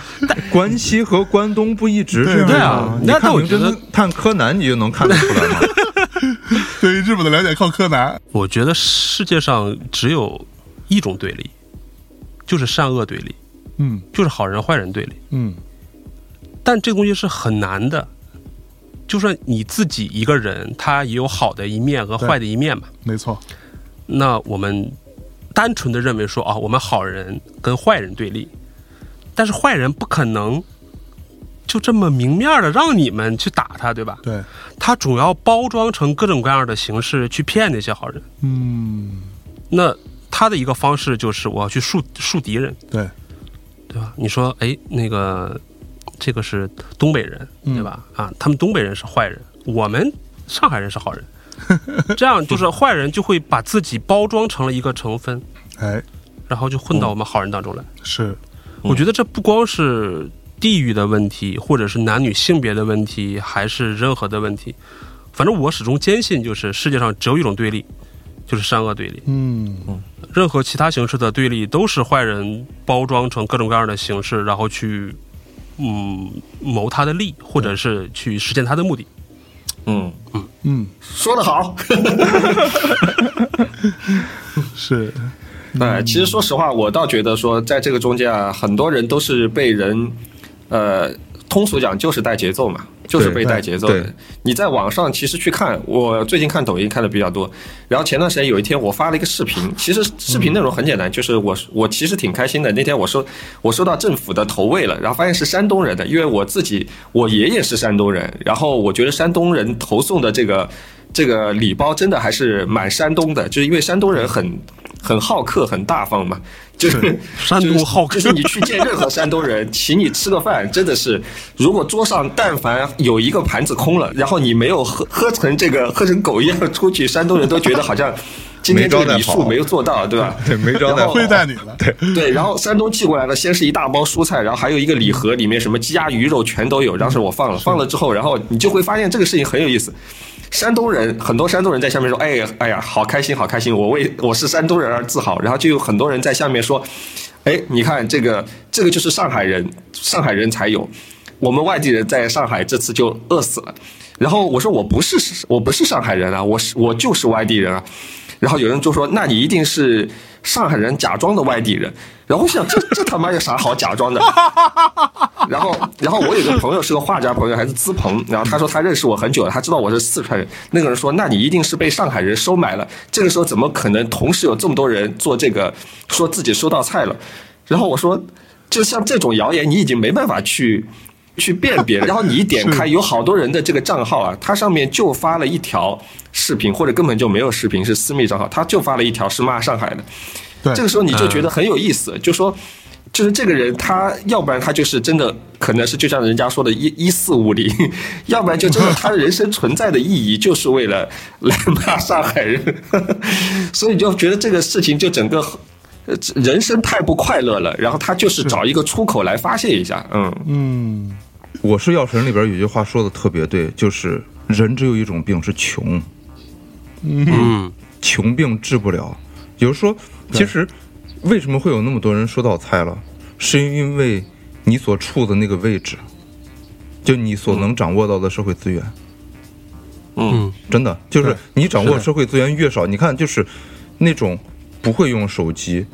[LAUGHS] 关西和关东不一直这样那看但我觉得看柯南，你就能看得出来吗？[LAUGHS] 对于日本的了解靠柯南。我觉得世界上只有一种对立，就是善恶对立，嗯就是好人坏人对立。嗯，但这个东西是很难的，就算你自己一个人，他也有好的一面和坏的一面嘛。没错。那我们单纯的认为说啊，我们好人跟坏人对立，但是坏人不可能就这么明面的让你们去打他，对吧？对，他主要包装成各种各样的形式去骗那些好人。嗯，那他的一个方式就是我要去树树敌人，对，对吧？你说，哎，那个这个是东北人，对吧？啊，他们东北人是坏人，我们上海人是好人，[LAUGHS] 这样就是坏人就会把自己包装成了一个成分，哎，然后就混到我们好人当中来。是，我觉得这不光是地域的问题，或者是男女性别的问题，还是任何的问题。反正我始终坚信，就是世界上只有一种对立，就是善恶对立。嗯，任何其他形式的对立都是坏人包装成各种各样的形式，然后去嗯谋他的利，或者是去实现他的目的。嗯，嗯。嗯，说得好。[LAUGHS] 是，哎，其实说实话，我倒觉得说，在这个中间啊，很多人都是被人，呃，通俗讲就是带节奏嘛，就是被带节奏的。你在网上其实去看，我最近看抖音看的比较多，然后前段时间有一天我发了一个视频，其实视频内容很简单，就是我我其实挺开心的。那天我收我收到政府的投喂了，然后发现是山东人的，因为我自己我爷爷是山东人，然后我觉得山东人投送的这个这个礼包真的还是蛮山东的，就是因为山东人很很好客、很大方嘛，就是山东好客就是你去见任何山东人，[LAUGHS] 请你吃个饭，真的是，如果桌上但凡有一个盘子空了，然后你没有喝喝成这个喝成狗一样出去，山东人都觉得好像 [LAUGHS] 今天这个礼数没有做到，对吧？[LAUGHS] 对，没招待然后好。亏待你了。对，对，然后山东寄过来的先是一大包蔬菜，然后还有一个礼盒，里面什么鸡鸭鱼肉全都有。当时我放了，放了之后，然后你就会发现这个事情很有意思。山东人很多山东人在下面说：“哎呀，哎呀，好开心，好开心！我为我是山东人而自豪。”然后就有很多人在下面说：“哎，你看这个，这个就是上海人，上海人才有，我们外地人在上海这次就饿死了。”然后我说：“我不是，我不是上海人啊，我是我就是外地人啊。”然后有人就说：“那你一定是上海人假装的外地人。”然后我想，这这他妈有啥好假装的？[LAUGHS] 然后，然后我有个朋友是个画家朋友，还是资鹏，然后他说他认识我很久了，他知道我是四川人。那个人说：“那你一定是被上海人收买了。”这个时候怎么可能同时有这么多人做这个，说自己收到菜了？然后我说，就像这种谣言，你已经没办法去。去辨别，[LAUGHS] 然后你一点开，有好多人的这个账号啊，他上面就发了一条视频，或者根本就没有视频，是私密账号，他就发了一条是骂上海的。对。这个时候你就觉得很有意思，就说就是这个人，他要不然他就是真的，可能是就像人家说的“一一四五零”，[LAUGHS] 要不然就真的他人生存在的意义就是为了 [LAUGHS] 来骂上海人，[LAUGHS] 所以你就觉得这个事情就整个呃人生太不快乐了，然后他就是找一个出口来发泄一下，嗯。嗯，我是药神里边有句话说的特别对，就是人只有一种病是穷，嗯。穷病治不了。比如说，其实为什么会有那么多人说到菜了，是因为你所处的那个位置，就你所能掌握到的社会资源。嗯真的就是你掌握社会资源越少，你看就是那种不会用手机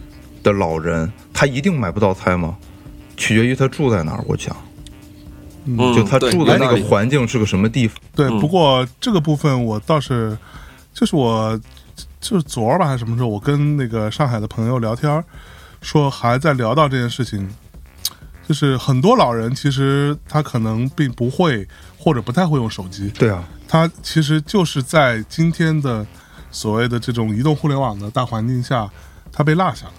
的老人，他一定买不到菜吗？取决于他住在哪儿。我想，嗯，就他住的那个环境是个什么地方。对。嗯不过这个部分我倒是，就是我就是昨儿吧还是什么时候，我跟那个上海的朋友聊天，说还在聊到这件事情，就是很多老人其实他可能并不会或者不太会用手机，对啊，他其实就是在今天的所谓的这种移动互联网的大环境下，他被落下了。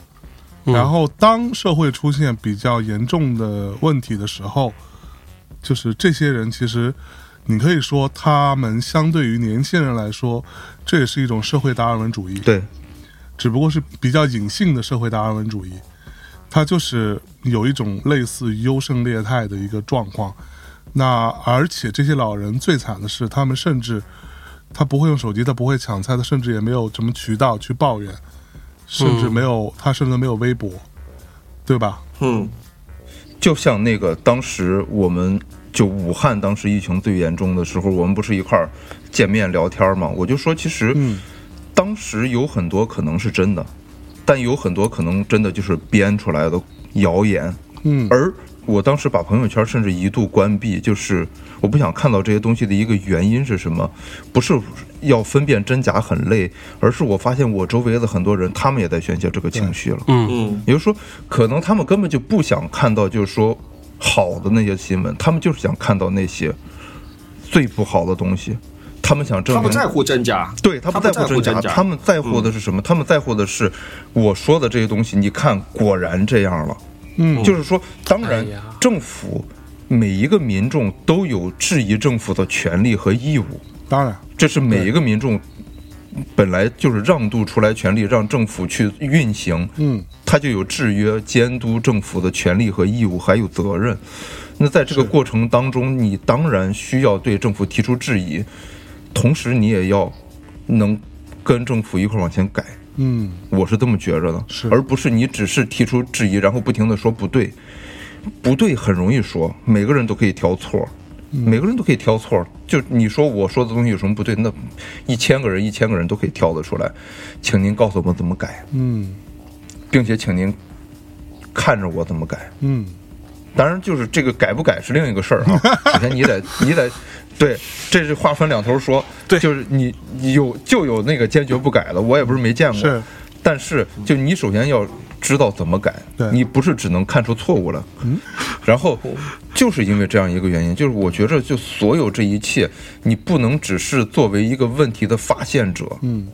嗯。然后，当社会出现比较严重的问题的时候，就是这些人其实，你可以说他们相对于年轻人来说，这也是一种社会达尔文主义，对，只不过是比较隐性的社会达尔文主义。它就是有一种类似优胜劣汰的一个状况。那而且这些老人最惨的是，他们甚至他不会用手机，他不会抢菜，他甚至也没有什么渠道去抱怨，甚至没有、他甚至没有微博，对吧？嗯就像那个当时我们就武汉当时疫情最严重的时候，我们不是一块儿见面聊天嘛？我就说，其实嗯当时有很多可能是真的，但有很多可能真的就是编出来的谣言。嗯而我当时把朋友圈甚至一度关闭，就是我不想看到这些东西的一个原因是什么？不是要分辨真假很累，而是我发现我周围的很多人，他们也在宣泄这个情绪了。嗯嗯也就是说，可能他们根本就不想看到，就是说好的那些新闻，他们就是想看到那些最不好的东西，他们想证明他不在乎真假，对他他不在乎真假，他们在乎的是什么？他们在乎的是我说的这些东西。你看，果然这样了。嗯，就是说，当然哎，政府每一个民众都有质疑政府的权利和义务，当然，这是每一个民众本来就是让渡出来权利，让政府去运行，嗯。他就有制约、监督政府的权利和义务，还有责任。那在这个过程当中，你当然需要对政府提出质疑，同时你也要能跟政府一块儿往前改。嗯。我是这么觉着的，是。而不是你只是提出质疑，然后不停的说不对，不对很容易说，每个人都可以挑错，嗯每个人都可以挑错。就你说我说的东西有什么不对？那一千个人，一千个人都可以挑得出来，请您告诉我们怎么改，嗯并且请您看着我怎么改。嗯，当然，就是这个改不改是另一个事儿啊。[LAUGHS] 首先你得你得，对，这是话分两头说。对就是你你有就有那个坚决不改的，我也不是没见过。是，但是就你首先要知道怎么改，你不是只能看出错误来。嗯，然后就是因为这样一个原因，就是我觉着就所有这一切，你不能只是作为一个问题的发现者，嗯。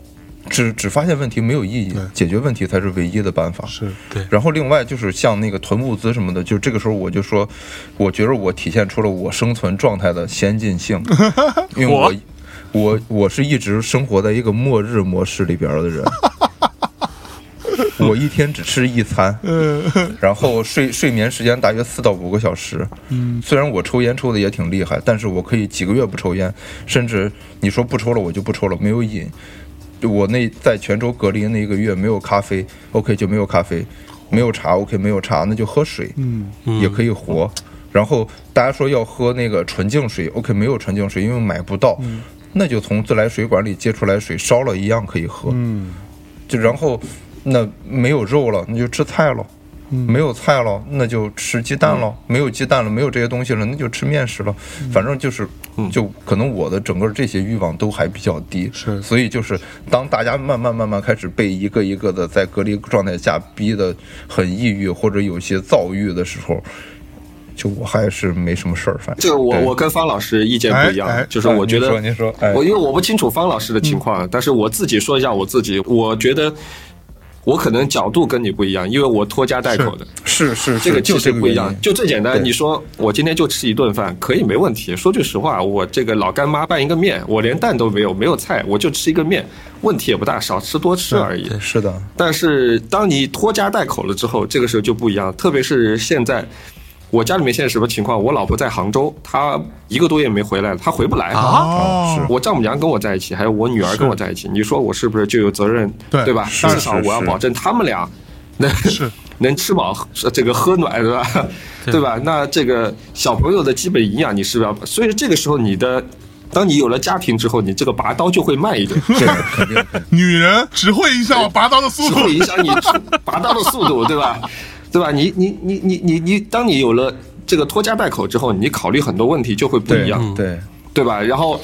只只发现问题没有意义，解决问题才是唯一的办法。是，对，然后另外就是像那个囤物资什么的，就这个时候我就说，我觉着我体现出了我生存状态的先进性，[LAUGHS] 因为我我我是一直生活在一个末日模式里边的人，[LAUGHS] 我一天只吃一餐，呃 [LAUGHS] 然后睡睡眠时间大约四到五个小时。嗯虽然我抽烟抽的也挺厉害，但是我可以几个月不抽烟，甚至你说不抽了我就不抽了，没有瘾。我那在泉州隔离那一个月没有咖啡，OK 就没有咖啡，没有茶 OK 没有茶，那就喝水，嗯也可以活。然后大家说要喝那个纯净水，OK 没有纯净水，因为买不到，那就从自来水管里接出来水烧了一样可以喝。嗯就然后那没有肉了，那就吃菜了。嗯。没有菜了，那就吃鸡蛋了；没有鸡蛋了，没有这些东西了，那就吃面食了。反正就是，就可能我的整个这些欲望都还比较低，是。所以就是当大家慢慢慢慢开始被一个一个的在隔离状态下逼得很抑郁或者有些躁郁的时候，就我还是没什么事儿，反正这个我我跟方老师意见不一样，哎哎就是我觉得哎您说您说哎。我因为我不清楚方老师的情况，但是我自己说一下我自己，我觉得我可能角度跟你不一样，因为我拖家带口的，是是这个其就这个实不一样就最简单。你说我今天就吃一顿饭，可以没问题。说句实话，我这个老干妈拌一个面，我连蛋都没有，没有菜，我就吃一个面，问题也不大，少吃多吃而已。是的，但是当你拖家带口了之后，这个时候就不一样。特别是现在，我家里面现在什么情况？我老婆在杭州，她一个多月没回来了，她回不来。啊，是我丈母娘跟我在一起，还有我女儿跟我在一起，你说我是不是就有责任？对吧？至少我要保证他们俩能 [LAUGHS] 能吃饱，这个喝暖，对吧？对吧？那这个小朋友的基本营养，你是不是要？所以这个时候，你的当你有了家庭之后，你这个拔刀就会慢一点，[LAUGHS] 这个肯定女人只会影响我拔刀的速是度。会影响你拔刀的速度，对吧？对吧？你你你你你你，当你有了这个拖家带口之后，你考虑很多问题就会不一样，对。对吧？然后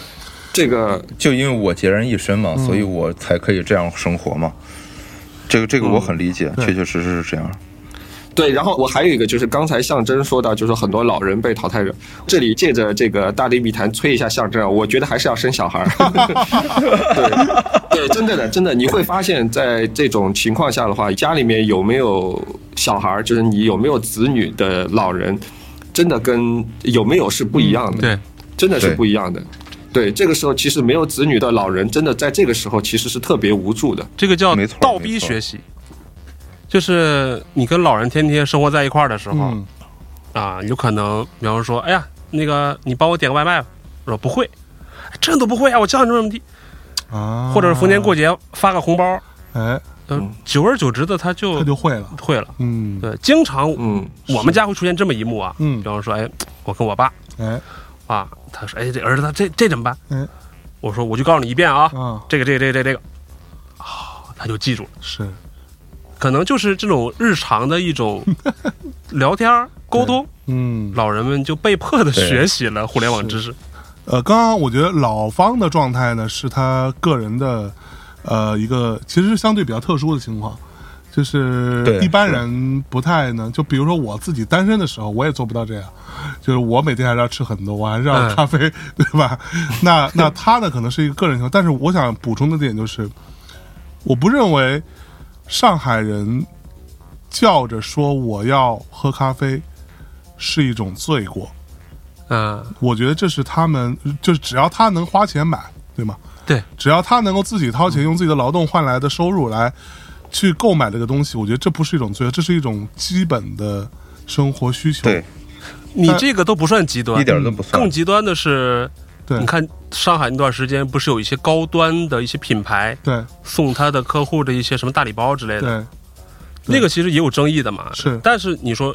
这个就因为我孑然一身嘛，所以我才可以这样生活嘛。这个这个我很理解，对确确实实是这样。对，然后我还有一个就是刚才象征说到，就是很多老人被淘汰者，这里借着这个大内密谈催一下象征啊，我觉得还是要生小孩儿。[LAUGHS] 对对，真的的，真的，你会发现在这种情况下的话，家里面有没有小孩儿，就是你有没有子女的老人，真的跟有没有是不一样的。对，真的是不一样的。对，这个时候其实没有子女的老人，真的在这个时候其实是特别无助的。这个叫倒逼学习，就是你跟老人天天生活在一块儿的时候、嗯，啊，有可能，比方说，哎呀，那个你帮我点个外卖吧，我说不会，哎这都不会啊，我教你这么地，啊，或者是逢年过节发个红包，哎，嗯，久而久之的他就他就会了。会了。嗯，对，经常嗯，我们家会出现这么一幕啊，嗯。比方说，哎，我跟我爸。哎，啊，他说，哎，这儿子他这这怎么办？哎，我说我就告诉你一遍啊，啊，这个这个这个这个这个，啊，他就记住了。是，可能就是这种日常的一种 [LAUGHS] 聊天儿沟通，嗯，老人们就被迫的学习了互联网知识。呃，刚刚我觉得老方的状态呢，是他个人的，呃，一个其实是相对比较特殊的情况，就是一般人不太能，就比如说我自己单身的时候，我也做不到这样，就是我每天还是要吃很多，我还是要嗯咖啡，对吧？[LAUGHS] 那那他呢，可能是一个个人情况，但是我想补充的点就是，我不认为上海人叫着说我要喝咖啡是一种罪过。嗯，我觉得这是他们，就是只要他能花钱买，对吗？对，只要他能够自己掏钱，用自己的劳动换来的收入来去购买这个东西，我觉得这不是一种罪，这是一种基本的生活需求。对，你这个都不算极端，一点都不算更。极端的是，对你看上海那段时间不是有一些高端的一些品牌对送他的客户的一些什么大礼包之类的，对那个其实也有争议的嘛。是但是你说。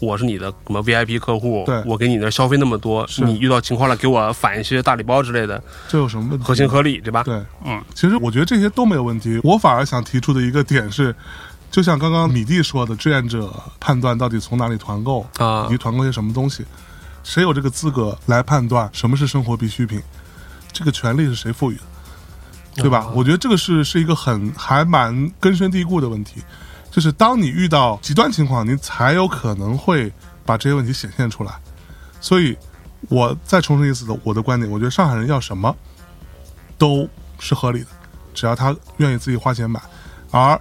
我是你的什么 VIP 客户对，我给你那消费那么多，是你遇到情况了给我返一些大礼包之类的，这有什么问题？合情合理，对吧？对，嗯，其实我觉得这些都没有问题。我反而想提出的一个点是，就像刚刚米蒂说的，志愿者判断到底从哪里团购啊以及团购些什么东西，谁有这个资格来判断什么是生活必需品？这个权利是谁赋予的？对吧？我觉得这个是是一个很还蛮根深蒂固的问题，就是当你遇到极端情况，你才有可能会把这些问题显现出来。所以，我再重申一次的我的观点，我觉得上海人要什么都是合理的，只要他愿意自己花钱买。而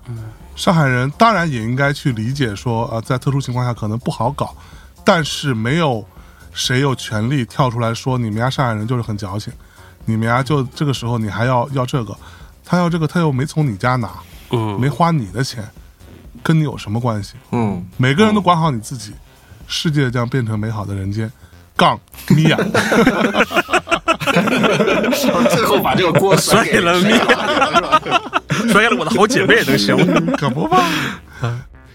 上海人当然也应该去理解说，呃，在特殊情况下可能不好搞，但是没有谁有权利跳出来说你们家上海人就是很矫情，你们家就这个时候你还要要这个，他要这个他又没从你家拿，嗯，没花你的钱，跟你有什么关系？嗯，每个人都管好你自己，世界将变成美好的人间。杠米娅，最后把这个锅甩甩给 [LAUGHS] 了米甩给了我的好姐妹，能行吗？可不嘛？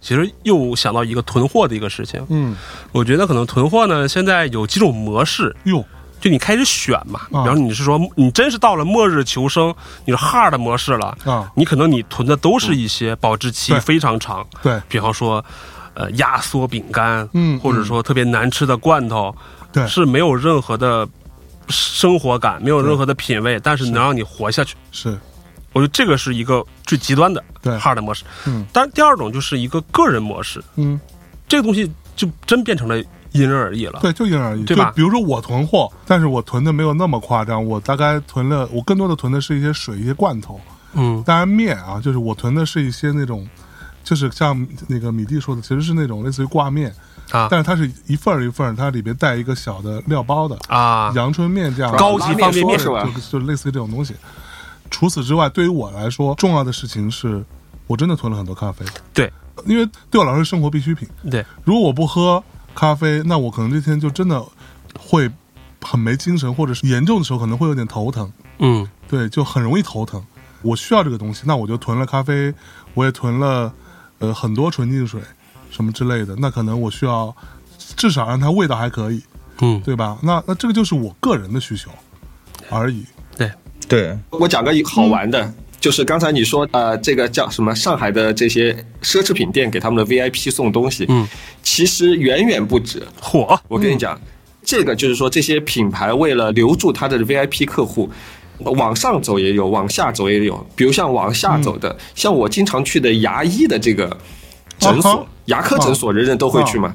其实又想到一个囤货的一个事情，嗯，我觉得可能囤货呢，现在有几种模式，哟，就你开始选嘛。比啊方你是说你真是到了末日求生，你是 hard 模式了啊。你可能你囤的都是一些保质期非常长，对。比方说呃压缩饼干，嗯或者说特别难吃的罐头，对。是没有任何的生活感，没有任何的品味，但是。能让你活下去。是，我觉得这个是一个最极端的对。hard 模式。嗯。当然，第二种就是一个个人模式，嗯，这个东西就真变成了因人而异了。对，就因人而异。对吧？就比如说我囤货，但是我囤的没有那么夸张，我大概囤了，我更多的囤的是一些水、一些罐头，嗯。当然面啊，就是我囤的是一些那种，就是像那个米蒂说的，其实是那种类似于挂面，啊。但是它是一份儿一份儿，它里边带一个小的料包的，啊，阳春面这样的高级方便面是吧？就就类似于这种东西。除此之外，对于我来说，重要的事情是我真的囤了很多咖啡，对因为对我来说是生活必需品。对，如果我不喝咖啡，那我可能这天就真的会很没精神，或者是严重的时候可能会有点头疼。嗯对，就很容易头疼。我需要这个东西，那我就囤了咖啡，我也囤了呃很多纯净水什么之类的。那可能我需要至少让它味道还可以，嗯，对吧？那那这个就是我个人的需求而已。对，我讲个好玩的，就是刚才你说呃，这个叫什么？上海的这些奢侈品店给他们的 VIP 送东西，嗯，其实远远不止。火，我跟你讲，这个就是说，这些品牌为了留住他的 VIP 客户，往上走也有，往下走也有。比如像往下走的，像我经常去的牙医的这个诊所啊，牙科诊所，人人都会去嘛。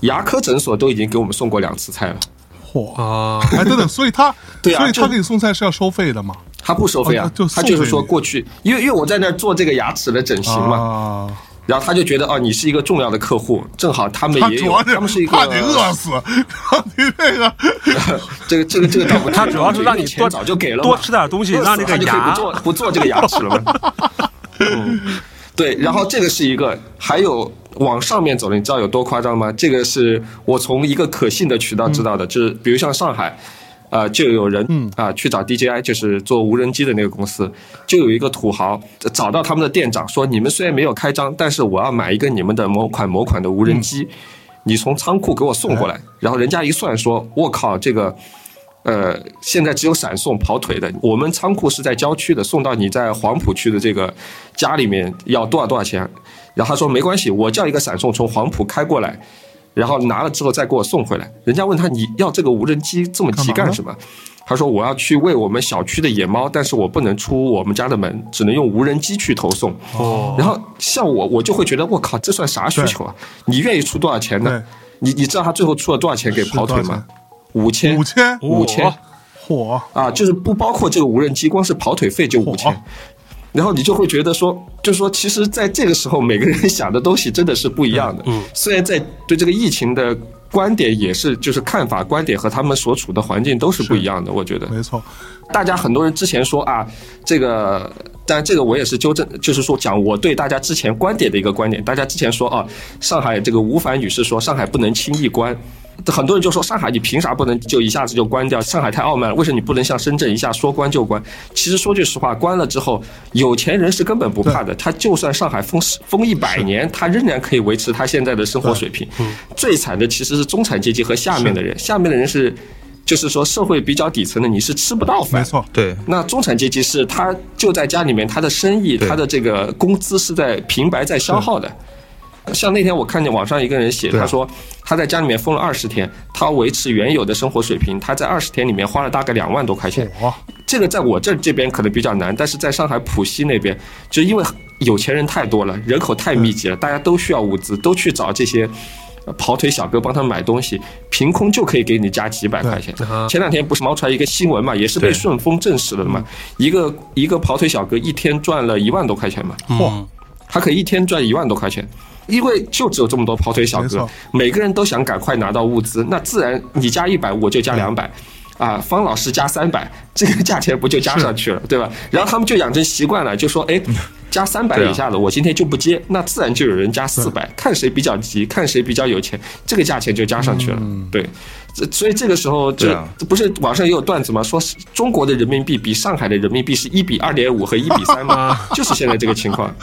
牙科诊所都已经给我们送过两次菜了，嚯！啊，哎，等等，所以他，[LAUGHS] 对啊所以他给你送菜是要收费的嘛？他不收费啊哦，就他就是说过去，因为因为我在那儿做这个牙齿的整形嘛，啊，然后他就觉得哦，你是一个重要的客户，正好他们也有，他他们是一个怕你饿死，[LAUGHS] 怕你 [LAUGHS] 这个这个这个这个倒不至于，他主要是让你钱多早就给了多吃点东西，让这个牙不做不做这个牙齿了嘛。嗯，对，然后这个是一个，还有往上面走的，你知道有多夸张吗？这个是我从一个可信的渠道知道的，就是比如像上海。呃，就有人嗯啊、去找 DJI，就是做无人机的那个公司，就有一个土豪找到他们的店长说：“你们虽然没有开张，但是我要买一个你们的某款某款的无人机，你从仓库给我送过来。”然后人家一算说：“我靠，这个呃，现在只有闪送跑腿的，我们仓库是在郊区的，送到你在黄浦区的这个家里面要多少多少钱？然后他说没关系，我叫一个闪送从黄埔开过来，然后拿了之后再给我送回来。人家问他你要这个无人机这么急干什么？他说我要去喂我们小区的野猫，但是我不能出我们家的门，只能用无人机去投送。哦，然后像我，我就会觉得我靠，这算啥需求啊？你愿意出多少钱呢？你你知道他最后出了多少钱给跑腿吗？五千五千五千嚯，啊，就是不包括这个无人机，光是跑腿费就五千嚯。然后你就会觉得说，就是说，其实在这个时候，每个人想的东西真的是不一样的。嗯，虽然在对这个疫情的观点也是，就是看法观点和他们所处的环境都是不一样的。我觉得，没错，大家很多人之前说啊，这个，但这个我也是纠正，就是说讲我对大家之前观点的一个观点。大家之前说啊，上海这个吴凡女士说上海不能轻易关，很多人就说上海你凭啥不能就一下子就关掉？上海太傲慢了，为什么你不能像深圳一下说关就关？其实说句实话，关了之后，有钱人是根本不怕的，他就算上海封封一百年，他仍然可以维持他现在的生活水平。最惨的其实是中产阶级和下面的人，下面的人是。就是说，社会比较底层的，你是吃不到饭，没错，对，那中产阶级是他就在家里面，他的生意、他的这个工资是在平白在消耗的。像那天我看见网上一个人写，他说他在家里面封了二十天，他维持原有的生活水平，他在二十天里面花了大概两万多块钱。嚯，这个在我这这边可能比较难，但是在上海浦西那边，就因为有钱人太多了，人口太密集了，大家都需要物资，都去找这些。呃跑腿小哥帮他买东西，凭空就可以给你加几百块钱。啊前两天不是冒出来一个新闻嘛，也是被顺丰证实了的嘛。一个一个跑腿小哥一天赚了一万多块钱嘛，嚯，他可以一天赚一万多块钱，因为就只有这么多跑腿小哥，每个人都想赶快拿到物资，那自然你加一百，我就加两百。啊，方老师加三百，[LAUGHS] 这个价钱不就加上去了，对吧？然后他们就养成习惯了，就说，哎，[LAUGHS] 加三百以下的，我今天就不接，那自然就有人加四百，看谁比较急，看谁比较有钱，这个价钱就加上去了。对，所以这个时候，这啊不是网上也有段子吗？说是中国的人民币比上海的人民币是一比二点五和一比三吗？[LAUGHS] 就是现在这个情况。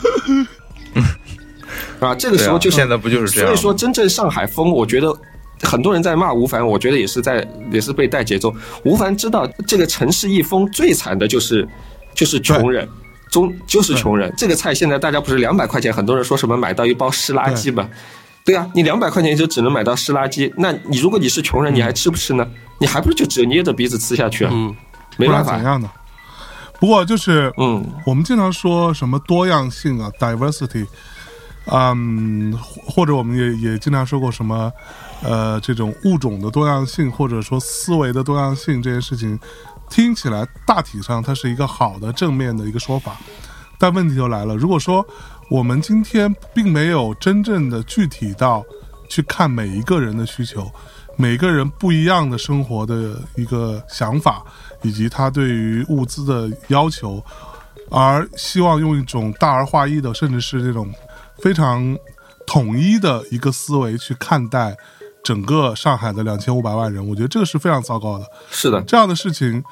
啊，这个时候就是、啊现在不就是这样所以说，真正上海风，我觉得很多人在骂吴凡，我觉得也是在也是被带节奏。吴凡知道这个城市一封，最惨的就是就是穷人。中就是穷人，这个菜现在大家不是两百块钱，很多人说什么买到一包湿垃圾嘛？对啊，你两百块钱就只能买到湿垃圾，那你如果你是穷人，你还吃不吃呢？你还不是就只有捏着鼻子吃下去啊？嗯，没办法。然怎样的？不过就是，嗯，我们经常说什么多样性啊，diversity，嗯，或或者我们也也经常说过什么，呃，这种物种的多样性，或者说思维的多样性这件事情，听起来大体上它是一个好的正面的一个说法，但问题就来了，如果说我们今天并没有真正的具体到去看每一个人的需求，每个人不一样的生活的一个想法，以及他对于物资的要求，而希望用一种大而化一的，甚至是这种非常统一的一个思维去看待整个上海的两千五百万人，我觉得这个是非常糟糕的。是的，这样的事情，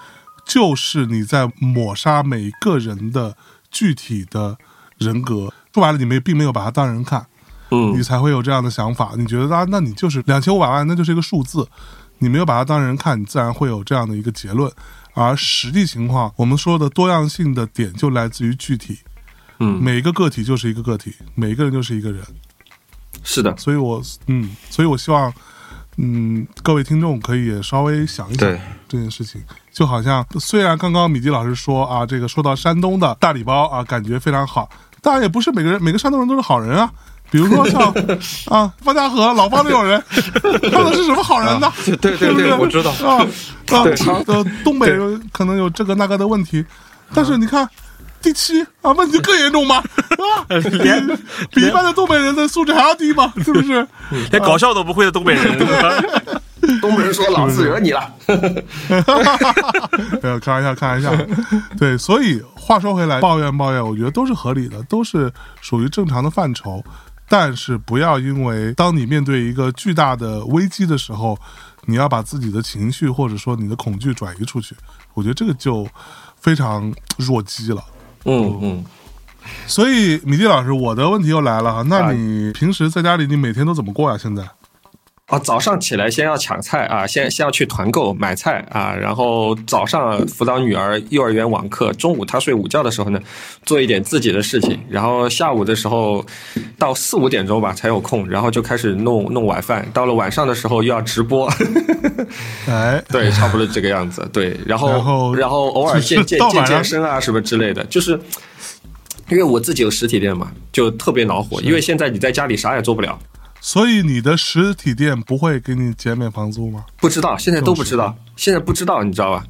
就是你在抹杀每个人的具体的人格。说白了，你没并没有把他当人看，嗯你才会有这样的想法。你觉得啊，那你就是两千五百万，那就是一个数字，你没有把它当人看，你自然会有这样的一个结论。而实际情况，我们说的多样性的点就来自于具体，嗯，每一个个体就是一个个体，每一个人就是一个人。是的，所以我嗯，所以我希望，嗯，各位听众可以也稍微想一想这件事情。就好像虽然刚刚米迪老师说啊，这个说到山东的大礼包啊，感觉非常好，当然也不是每个人每个山东人都是好人啊。比如说像 [LAUGHS] 啊方家河老方这种人，他们是什么好人呢？[LAUGHS] 对对对我知道。啊啊，呃，东北人可能有这个那个的问题，但是你看。第七啊，问题更严重吗？[LAUGHS] 啊，比比一般的东北人的素质还要低吗？是不是？连搞笑都不会的东北人，[LAUGHS] 东北人说老子惹你了，[LAUGHS] 没有开玩笑，开玩笑。对，所以话说回来，抱怨抱怨，我觉得都是合理的，都是属于正常的范畴。但是不要因为当你面对一个巨大的危机的时候，你要把自己的情绪或者说你的恐惧转移出去，我觉得这个就非常弱鸡了。嗯嗯，所以米蒂老师，我的问题又来了哈，那啊你平时在家里你每天都怎么过呀？现在？啊，早上起来先要抢菜啊，先先要去团购买菜啊，然后早上辅导女儿幼儿园网课，中午她睡午觉的时候呢，做一点自己的事情，然后下午的时候到四五点钟吧才有空，然后就开始弄弄晚饭，到了晚上的时候又要直播，[LAUGHS] 哎，对，差不多这个样子，对，然后然后偶尔健 [LAUGHS] 健健健身啊什么之类的，就是。因为我自己有实体店嘛，就特别恼火。因为现在你在家里啥也做不了，所以你的实体店不会给你减免房租吗？不知道，现在都不知道，现在不知道，你知道吧？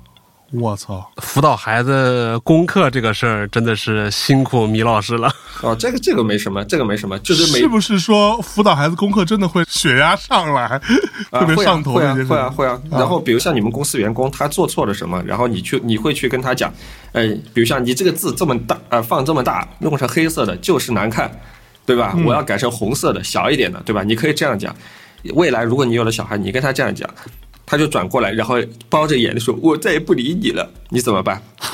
我操！辅导孩子功课这个事儿真的是辛苦米老师了。哦，这个这个没什么，这个没什么，就是每是不是说辅导孩子功课真的会血压上来，[LAUGHS] 特啊会啊别上头会啊？会啊会啊。然后比如像你们公司员工他做错了什么，然后你去你会去跟他讲，呃，比如像你这个字这么大，呃，放这么大，弄成黑色的就是难看，对吧？嗯我要改成红色的，小一点的，对吧？你可以这样讲。未来如果你有了小孩，你跟他这样讲。他就转过来，然后包着眼的说：“我再也不理你了。”你怎么办？[LAUGHS]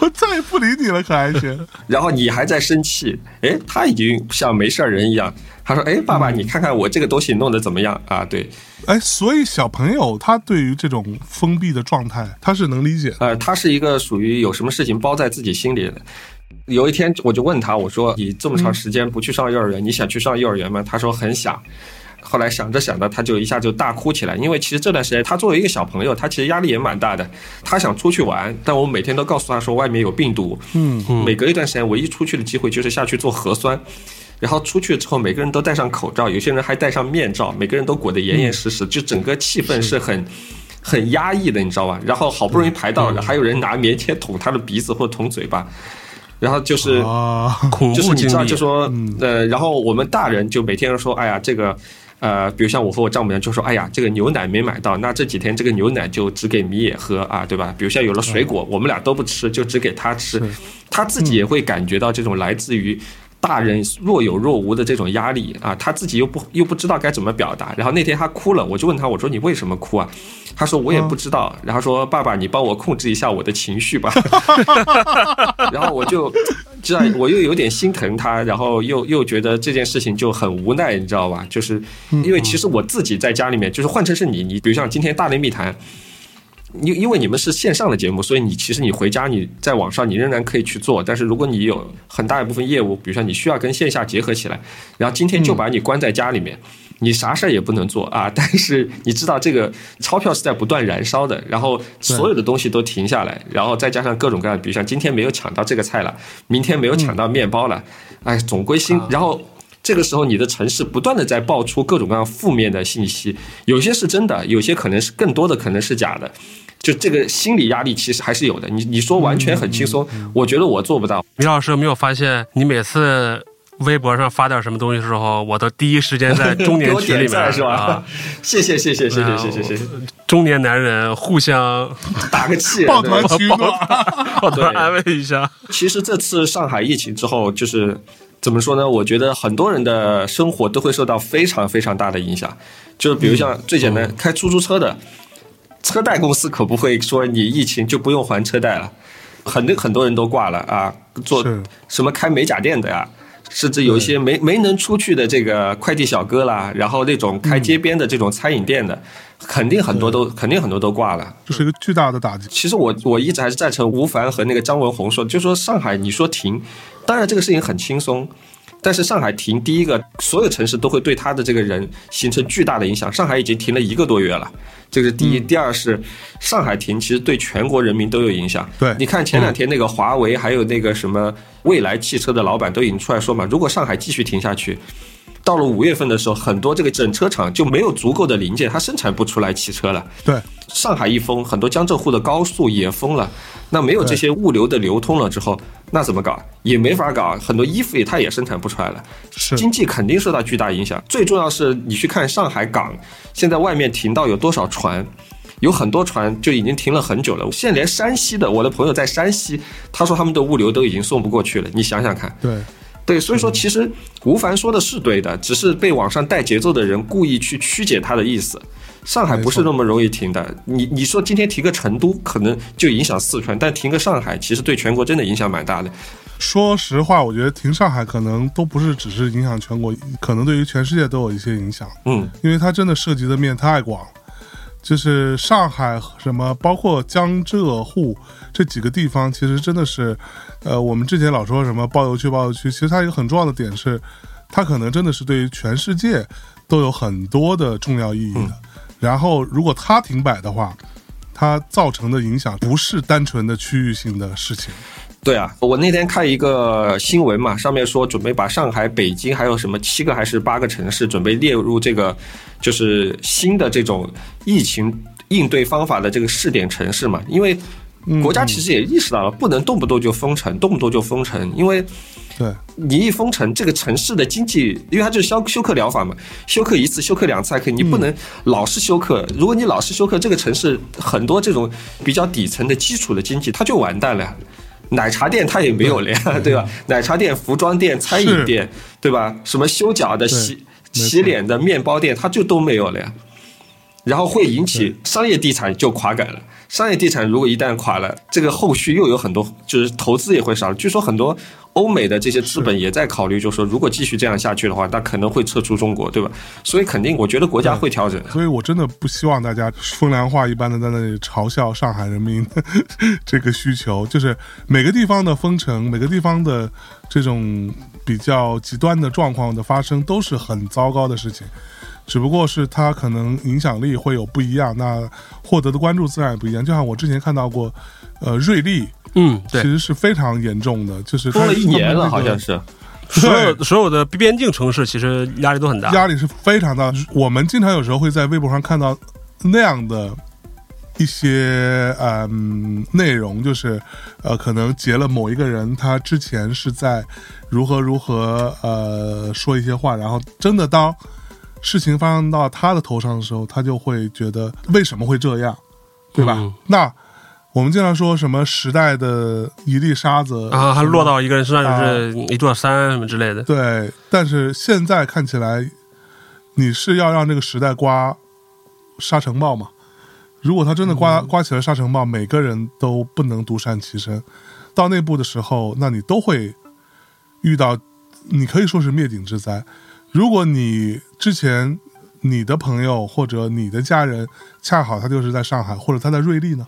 我再也不理你了，可还行？[LAUGHS] 然后你还在生气，哎，他已经像没事儿人一样。他说：“哎，爸爸，你看看我这个东西弄得怎么样啊？”对，哎，所以小朋友他对于这种封闭的状态，他是能理解的。呃，他是一个属于有什么事情包在自己心里的。有一天我就问他，我说：“你这么长时间不去上幼儿园，你想去上幼儿园吗？”他说：“很想。”后来想着想着，他就一下就大哭起来，因为其实这段时间他作为一个小朋友，他其实压力也蛮大的。他想出去玩，但我每天都告诉他说外面有病毒，嗯，每隔一段时间唯一出去的机会就是下去做核酸。然后出去之后，每个人都戴上口罩，有些人还戴上面罩，每个人都裹得严严实实，就整个气氛是很很压抑的，你知道吧？然后好不容易排到了，还有人拿棉签捅他的鼻子或捅嘴巴，然后就是。啊，就是你知道，就，说呃，然后我们大人就每天说，哎呀，这个。呃，比如像我和我丈母娘就说，哎呀，这个牛奶没买到，那这几天这个牛奶就只给米野喝啊，对吧？比如像有了水果，我们俩都不吃，就只给他吃，他自己也会感觉到这种来自于大人若有若无的这种压力啊，他自己又不又不知道该怎么表达。然后那天他哭了，我就问他，我说你为什么哭啊？他说我也不知道。然后说爸爸，你帮我控制一下我的情绪吧。[LAUGHS] 然后我就知道，我又有点心疼他，然后又又觉得这件事情就很无奈，你知道吧？就是因为其实我自己在家里面，就是换成是你，你比如像今天大内密谈。因因为你们是线上的节目，所以你其实你回家你在网上你仍然可以去做，但是如果你有很大一部分业务，比如说你需要跟线下结合起来，然后今天就把你关在家里面，你啥事儿也不能做啊。[LAUGHS] 但是你知道这个钞票是在不断燃烧的，然后所有的东西都停下来，然后再加上各种各样的，比如像今天没有抢到这个菜了，明天没有抢到面包了，哎，总归心，然后。这个时候，你的城市不断的在爆出各种各样负面的信息，有些是真的，有些可能是更多的可能是假的。就这个心理压力其实还是有的。你你说完全很轻松，我觉得我做不到。米老师有没有发现，你每次微博上发点什么东西的时候，我都第一时间在中年群里面 [LAUGHS] 是吧啊？？谢谢谢谢谢谢谢谢谢谢，中年男人互相 [LAUGHS] 打个气，抱团取暖，抱团安慰一下。其实这次上海疫情之后，就是怎么说呢？我觉得很多人的生活都会受到非常非常大的影响。就是比如像最简单，开出租车的，车贷公司可不会说你疫情就不用还车贷了，很多很多人都挂了啊，做什么开美甲店的呀。甚至有一些没没能出去的这个快递小哥啦，然后那种开街边的这种餐饮店的，肯定很多都肯定很多都挂了。这是一个巨大的打击。其实我我一直还是赞成吴凡和那个张文宏说的，就说上海你说停，当然这个事情很轻松，但是上海停，第一个所有城市都会对他的这个人形成巨大的影响。上海已经停了一个多月了，这个是第一。第二是上海停，其实对全国人民都有影响。对你看前两天那个华为还有那个什么未来汽车的老板都已经出来说嘛，如果上海继续停下去。到了五月份的时候，很多这个整车厂就没有足够的零件，它生产不出来汽车了。对，上海一封，很多江浙沪的高速也封了，那没有这些物流的流通了之后，那怎么搞？也没法搞，很多衣服也它也生产不出来了，是经济肯定受到巨大影响。最重要是你去看上海港，现在外面停到有多少船？有很多船就已经停了很久了，现在连山西的，我的朋友在山西，他说他们的物流都已经送不过去了。你想想看，对，对，所以说其实吴凡说的是对的，只是被网上带节奏的人故意去曲解他的意思。上海不是那么容易停的，你你说今天停个成都，可能就影响四川，但停个上海，其实对全国真的影响蛮大的。说实话，我觉得停上海可能都不是只是影响全国，可能对于全世界都有一些影响，嗯，因为它真的涉及的面太广了。就是上海什么，包括江浙沪这几个地方，其实真的是，呃，我们之前老说什么包邮区、包邮区，其实它有一个很重要的点是，它可能真的是对于全世界都有很多的重要意义的。然后，如果它停摆的话，它造成的影响不是单纯的区域性的事情。对啊，我那天看一个新闻嘛，上面说准备把上海、北京还有什么七个还是八个城市准备列入这个，就是新的这种疫情应对方法的这个试点城市嘛，因为国家其实也意识到了，不能动不动就封城，动不动就封城，因为对，你一封城，这个城市的经济，因为它就是休休克疗法嘛，休克一次、休克两次还可以，你不能老是休克。如果你老是休克，这个城市很多这种比较底层的基础的经济，它就完蛋了。呀。奶茶店它也没有了呀，[LAUGHS] 对吧？奶茶店、服装店、餐饮店，对吧？什么修脚的、洗洗脸的、面包店，它就都没有了呀。然后会引起商业地产就垮改了。商业地产如果一旦垮了，这个后续又有很多，就是投资也会少。据说很多欧美的这些资本也在考虑，就说如果继续这样下去的话，那可能会撤出中国，对吧？所以肯定，我觉得国家会调整。所以我真的不希望大家风凉话一般的在那里嘲笑上海人民的 [LAUGHS] 这个需求。就是每个地方的封城，每个地方的这种比较极端的状况的发生，都是很糟糕的事情。只不过是他可能影响力会有不一样，那获得的关注自然也不一样。就像我之前看到过，呃，瑞丽嗯，其，实是非常严重的，就是它封了一年了，那个好像是。所有所有的边境城市其实压力都很大。压力是非常大。我们经常有时候会在微博上看到那样的一些嗯内容，就是呃，可能截了某一个人他之前是在如何如何呃说一些话，然后真的当事情发生到他的头上的时候，他就会觉得为什么会这样，对吧？嗯那我们经常说什么时代的一粒沙子啊，还什么落到一个人身上就是一座山什么之类的。对，但是现在看起来，你是要让这个时代刮沙尘暴嘛？如果他真的刮、刮起了沙尘暴，每个人都不能独善其身。到那步的时候，那你都会遇到，你可以说是灭顶之灾。如果你之前你的朋友或者你的家人恰好他就是在上海，或者他在瑞丽呢？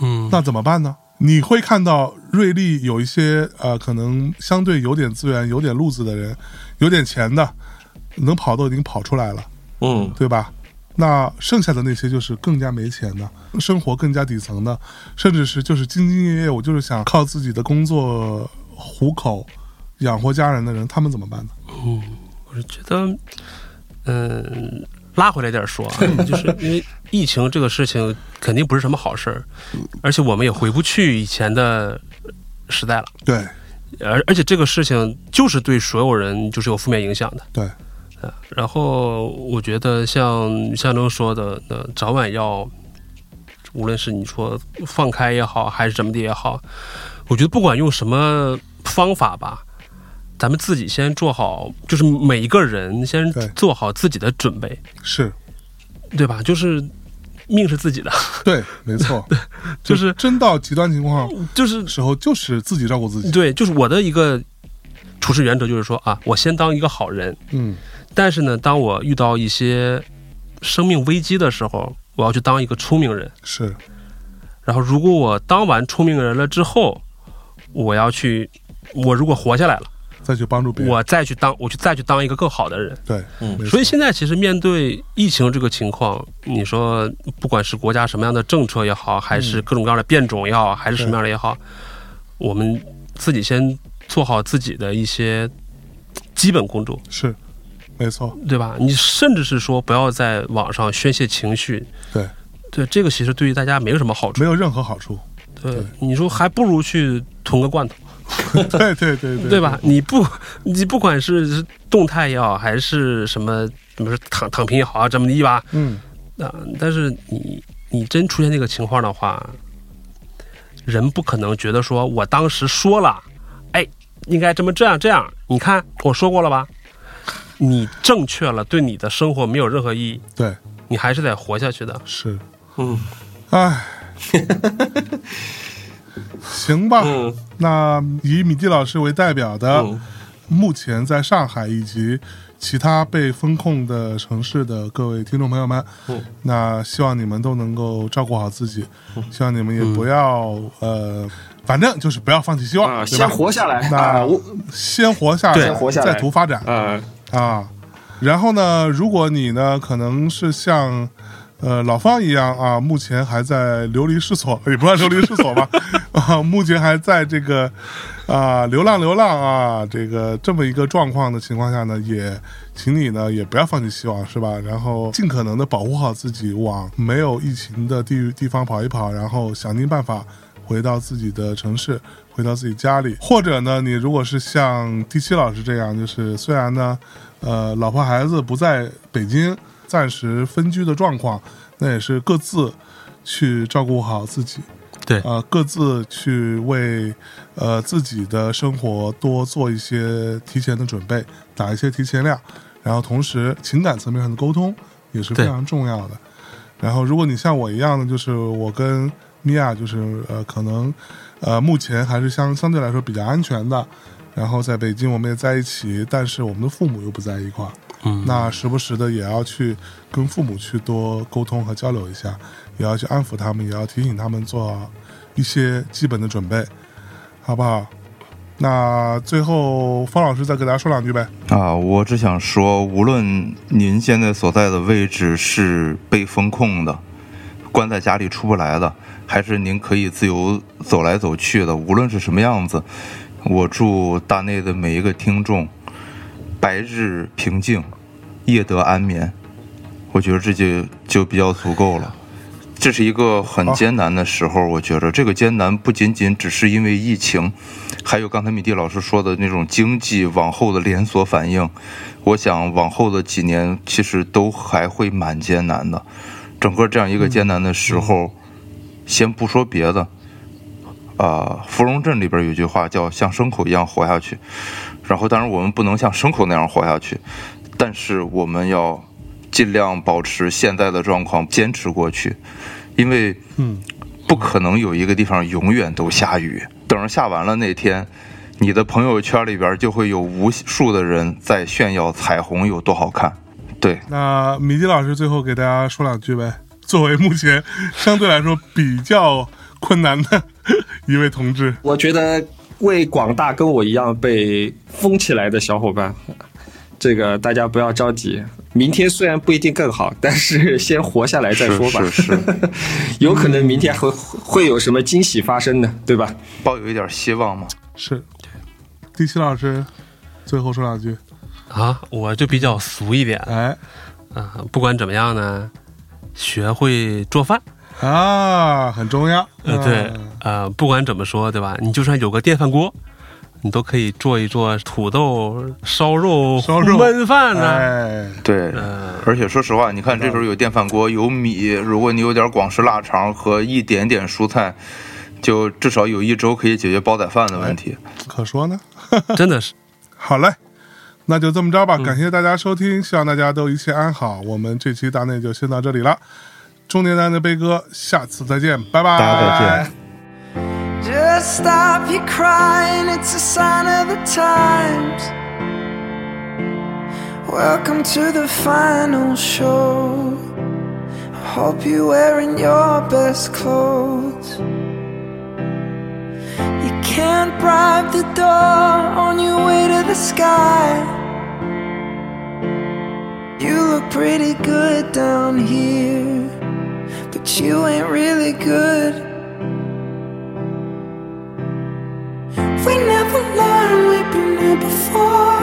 嗯，那怎么办呢？你会看到瑞丽有一些呃，可能相对有点资源、有点路子的人，有点钱的，能跑都已经跑出来了，嗯，对吧？那剩下的那些就是更加没钱的，生活更加底层的，甚至是就是兢兢业业，我就是想靠自己的工作糊口、养活家人的人，他们怎么办呢？我是觉得，嗯，拉回来点说啊，[LAUGHS] 就是因为疫情这个事情肯定不是什么好事儿，而且我们也回不去以前的时代了。对而而且这个事情就是对所有人就是有负面影响的。对，然后我觉得像象征说的，那，早晚要，无论是你说放开也好，还是怎么的也好，我觉得不管用什么方法吧，咱们自己先做好，就是每一个人先做好自己的准备，是，对吧？就是命是自己的，[LAUGHS] 对，没错，[LAUGHS] 就是真到极端情况就是时候，就是自己照顾自己。对，就是我的一个处事原则，就是说啊，我先当一个好人，嗯，但是呢，当我遇到一些生命危机的时候，我要去当一个聪明人。是，然后，如果我当完聪明人了之后，我要去，我如果活下来了，再去帮助别人。我再去当，我去再去当一个更好的人。对，嗯所以现在其实面对疫情这个情况，你说不管是国家什么样的政策也好，还是各种各样的变种也好，还是什么样的也好，我们自己先做好自己的一些基本工作，是，没错，对吧？你甚至是说不要在网上宣泄情绪，对，对，这个其实对于大家没有什么好处。没有任何好处。对，你说还不如去囤个罐头，[LAUGHS] 对对对对，对吧？？你不，你不管是动态也好，还是什么，怎么说躺躺平也好啊，这么地吧，嗯，啊，但是你你真出现这个情况的话，人不可能觉得说我当时说了，哎，应该这么这样这样，你看我说过了吧？你正确了，对你的生活没有任何意义，对，你还是得活下去的。是，嗯唉，[LAUGHS] [LAUGHS] 行吧。嗯。那以米蒂老师为代表的，嗯。目前在上海以及其他被封控的城市的各位听众朋友们，嗯。那希望你们都能够照顾好自己，希望你们也不要、呃，反正就是不要放弃希望，啊，先活下来那啊！我先活下来，先活下来。再图发展。啊，啊。然后呢，如果你呢可能是像呃老方一样啊，目前还在流离失所，也不算流离失所吧，[LAUGHS] 啊，目前还在这个啊流浪流浪啊这个这么一个状况的情况下呢，也请你呢也不要放弃希望，是吧？然后尽可能的保护好自己，往没有疫情的地域地方跑一跑，然后想尽办法回到自己的城市，回到自己家里，或者呢，你如果是像第七老师这样，就是虽然呢，呃，老婆孩子不在北京，暂时分居的状况，那也是各自去照顾好自己，对呃，各自去为呃自己的生活多做一些提前的准备，打一些提前量，然后同时情感层面上的沟通也是非常重要的。然后，如果你像我一样的，就是我跟米娅，就是呃，可能呃，目前还是相相对来说比较安全的。然后在北京我们也在一起，但是我们的父母又不在一块儿，嗯，那时不时的也要去跟父母去多沟通和交流一下，也要去安抚他们，也要提醒他们做一些基本的准备，好不好？那最后方老师再给大家说两句呗。啊，我只想说，无论您现在所在的位置是被封控的，关在家里出不来的，还是您可以自由走来走去的，无论是什么样子，我祝大内的每一个听众白日平静，夜得安眠。我觉得这就就比较足够了。这是一个很艰难的时候，我觉着这个艰难不仅仅只是因为疫情，还有刚才米蒂老师说的那种经济往后的连锁反应。我想往后的几年其实都还会蛮艰难的。整个这样一个艰难的时候，先不说别的，啊、芙蓉镇里边有句话叫“像牲口一样活下去”，然后当然我们不能像牲口那样活下去，但是我们要尽量保持现在的状况，坚持过去，因为嗯，不可能有一个地方永远都下雨。等着下完了那天，你的朋友圈里边就会有无数的人在炫耀彩虹有多好看。对，那米迪老师最后给大家说两句呗。作为目前相对来说比较困难的一位同志，我觉得为广大跟我一样被封起来的小伙伴，这个大家不要着急，明天虽然不一定更好，但是先活下来再说吧。是是是，[LAUGHS] 有可能明天会会有什么惊喜发生呢，对吧？抱有一点希望嘛。是第七老师最后说两句。啊，我就比较俗一点，哎，啊、不管怎么样呢，学会做饭。啊，很重要。呃，对嗯，呃，不管怎么说，对吧？你就算有个电饭锅，你都可以做一做土豆烧肉、烧肉焖饭呢、哎，对，呃，而且说实话，你看这时候有电饭锅，有米，如果你有点广式腊肠和一点点蔬菜，就至少有一周可以解决煲仔饭的问题。可说呢。[LAUGHS] [LAUGHS] 真的是。好嘞，那就这么着吧。嗯感谢大家收听，希望大家都一切安好。我们这期大内就先到这里了。中年男的悲哥，下次再见，拜拜。大家再见。 Just stop your crying, it's a sign of the times. Welcome to the final show. I hope you're wearing your best clothes. You can't bribe the door on your way to the sky. You look pretty good down here, but you ain't really good. We never learned we've been here before.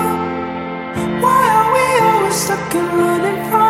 Why are we always stuck and running from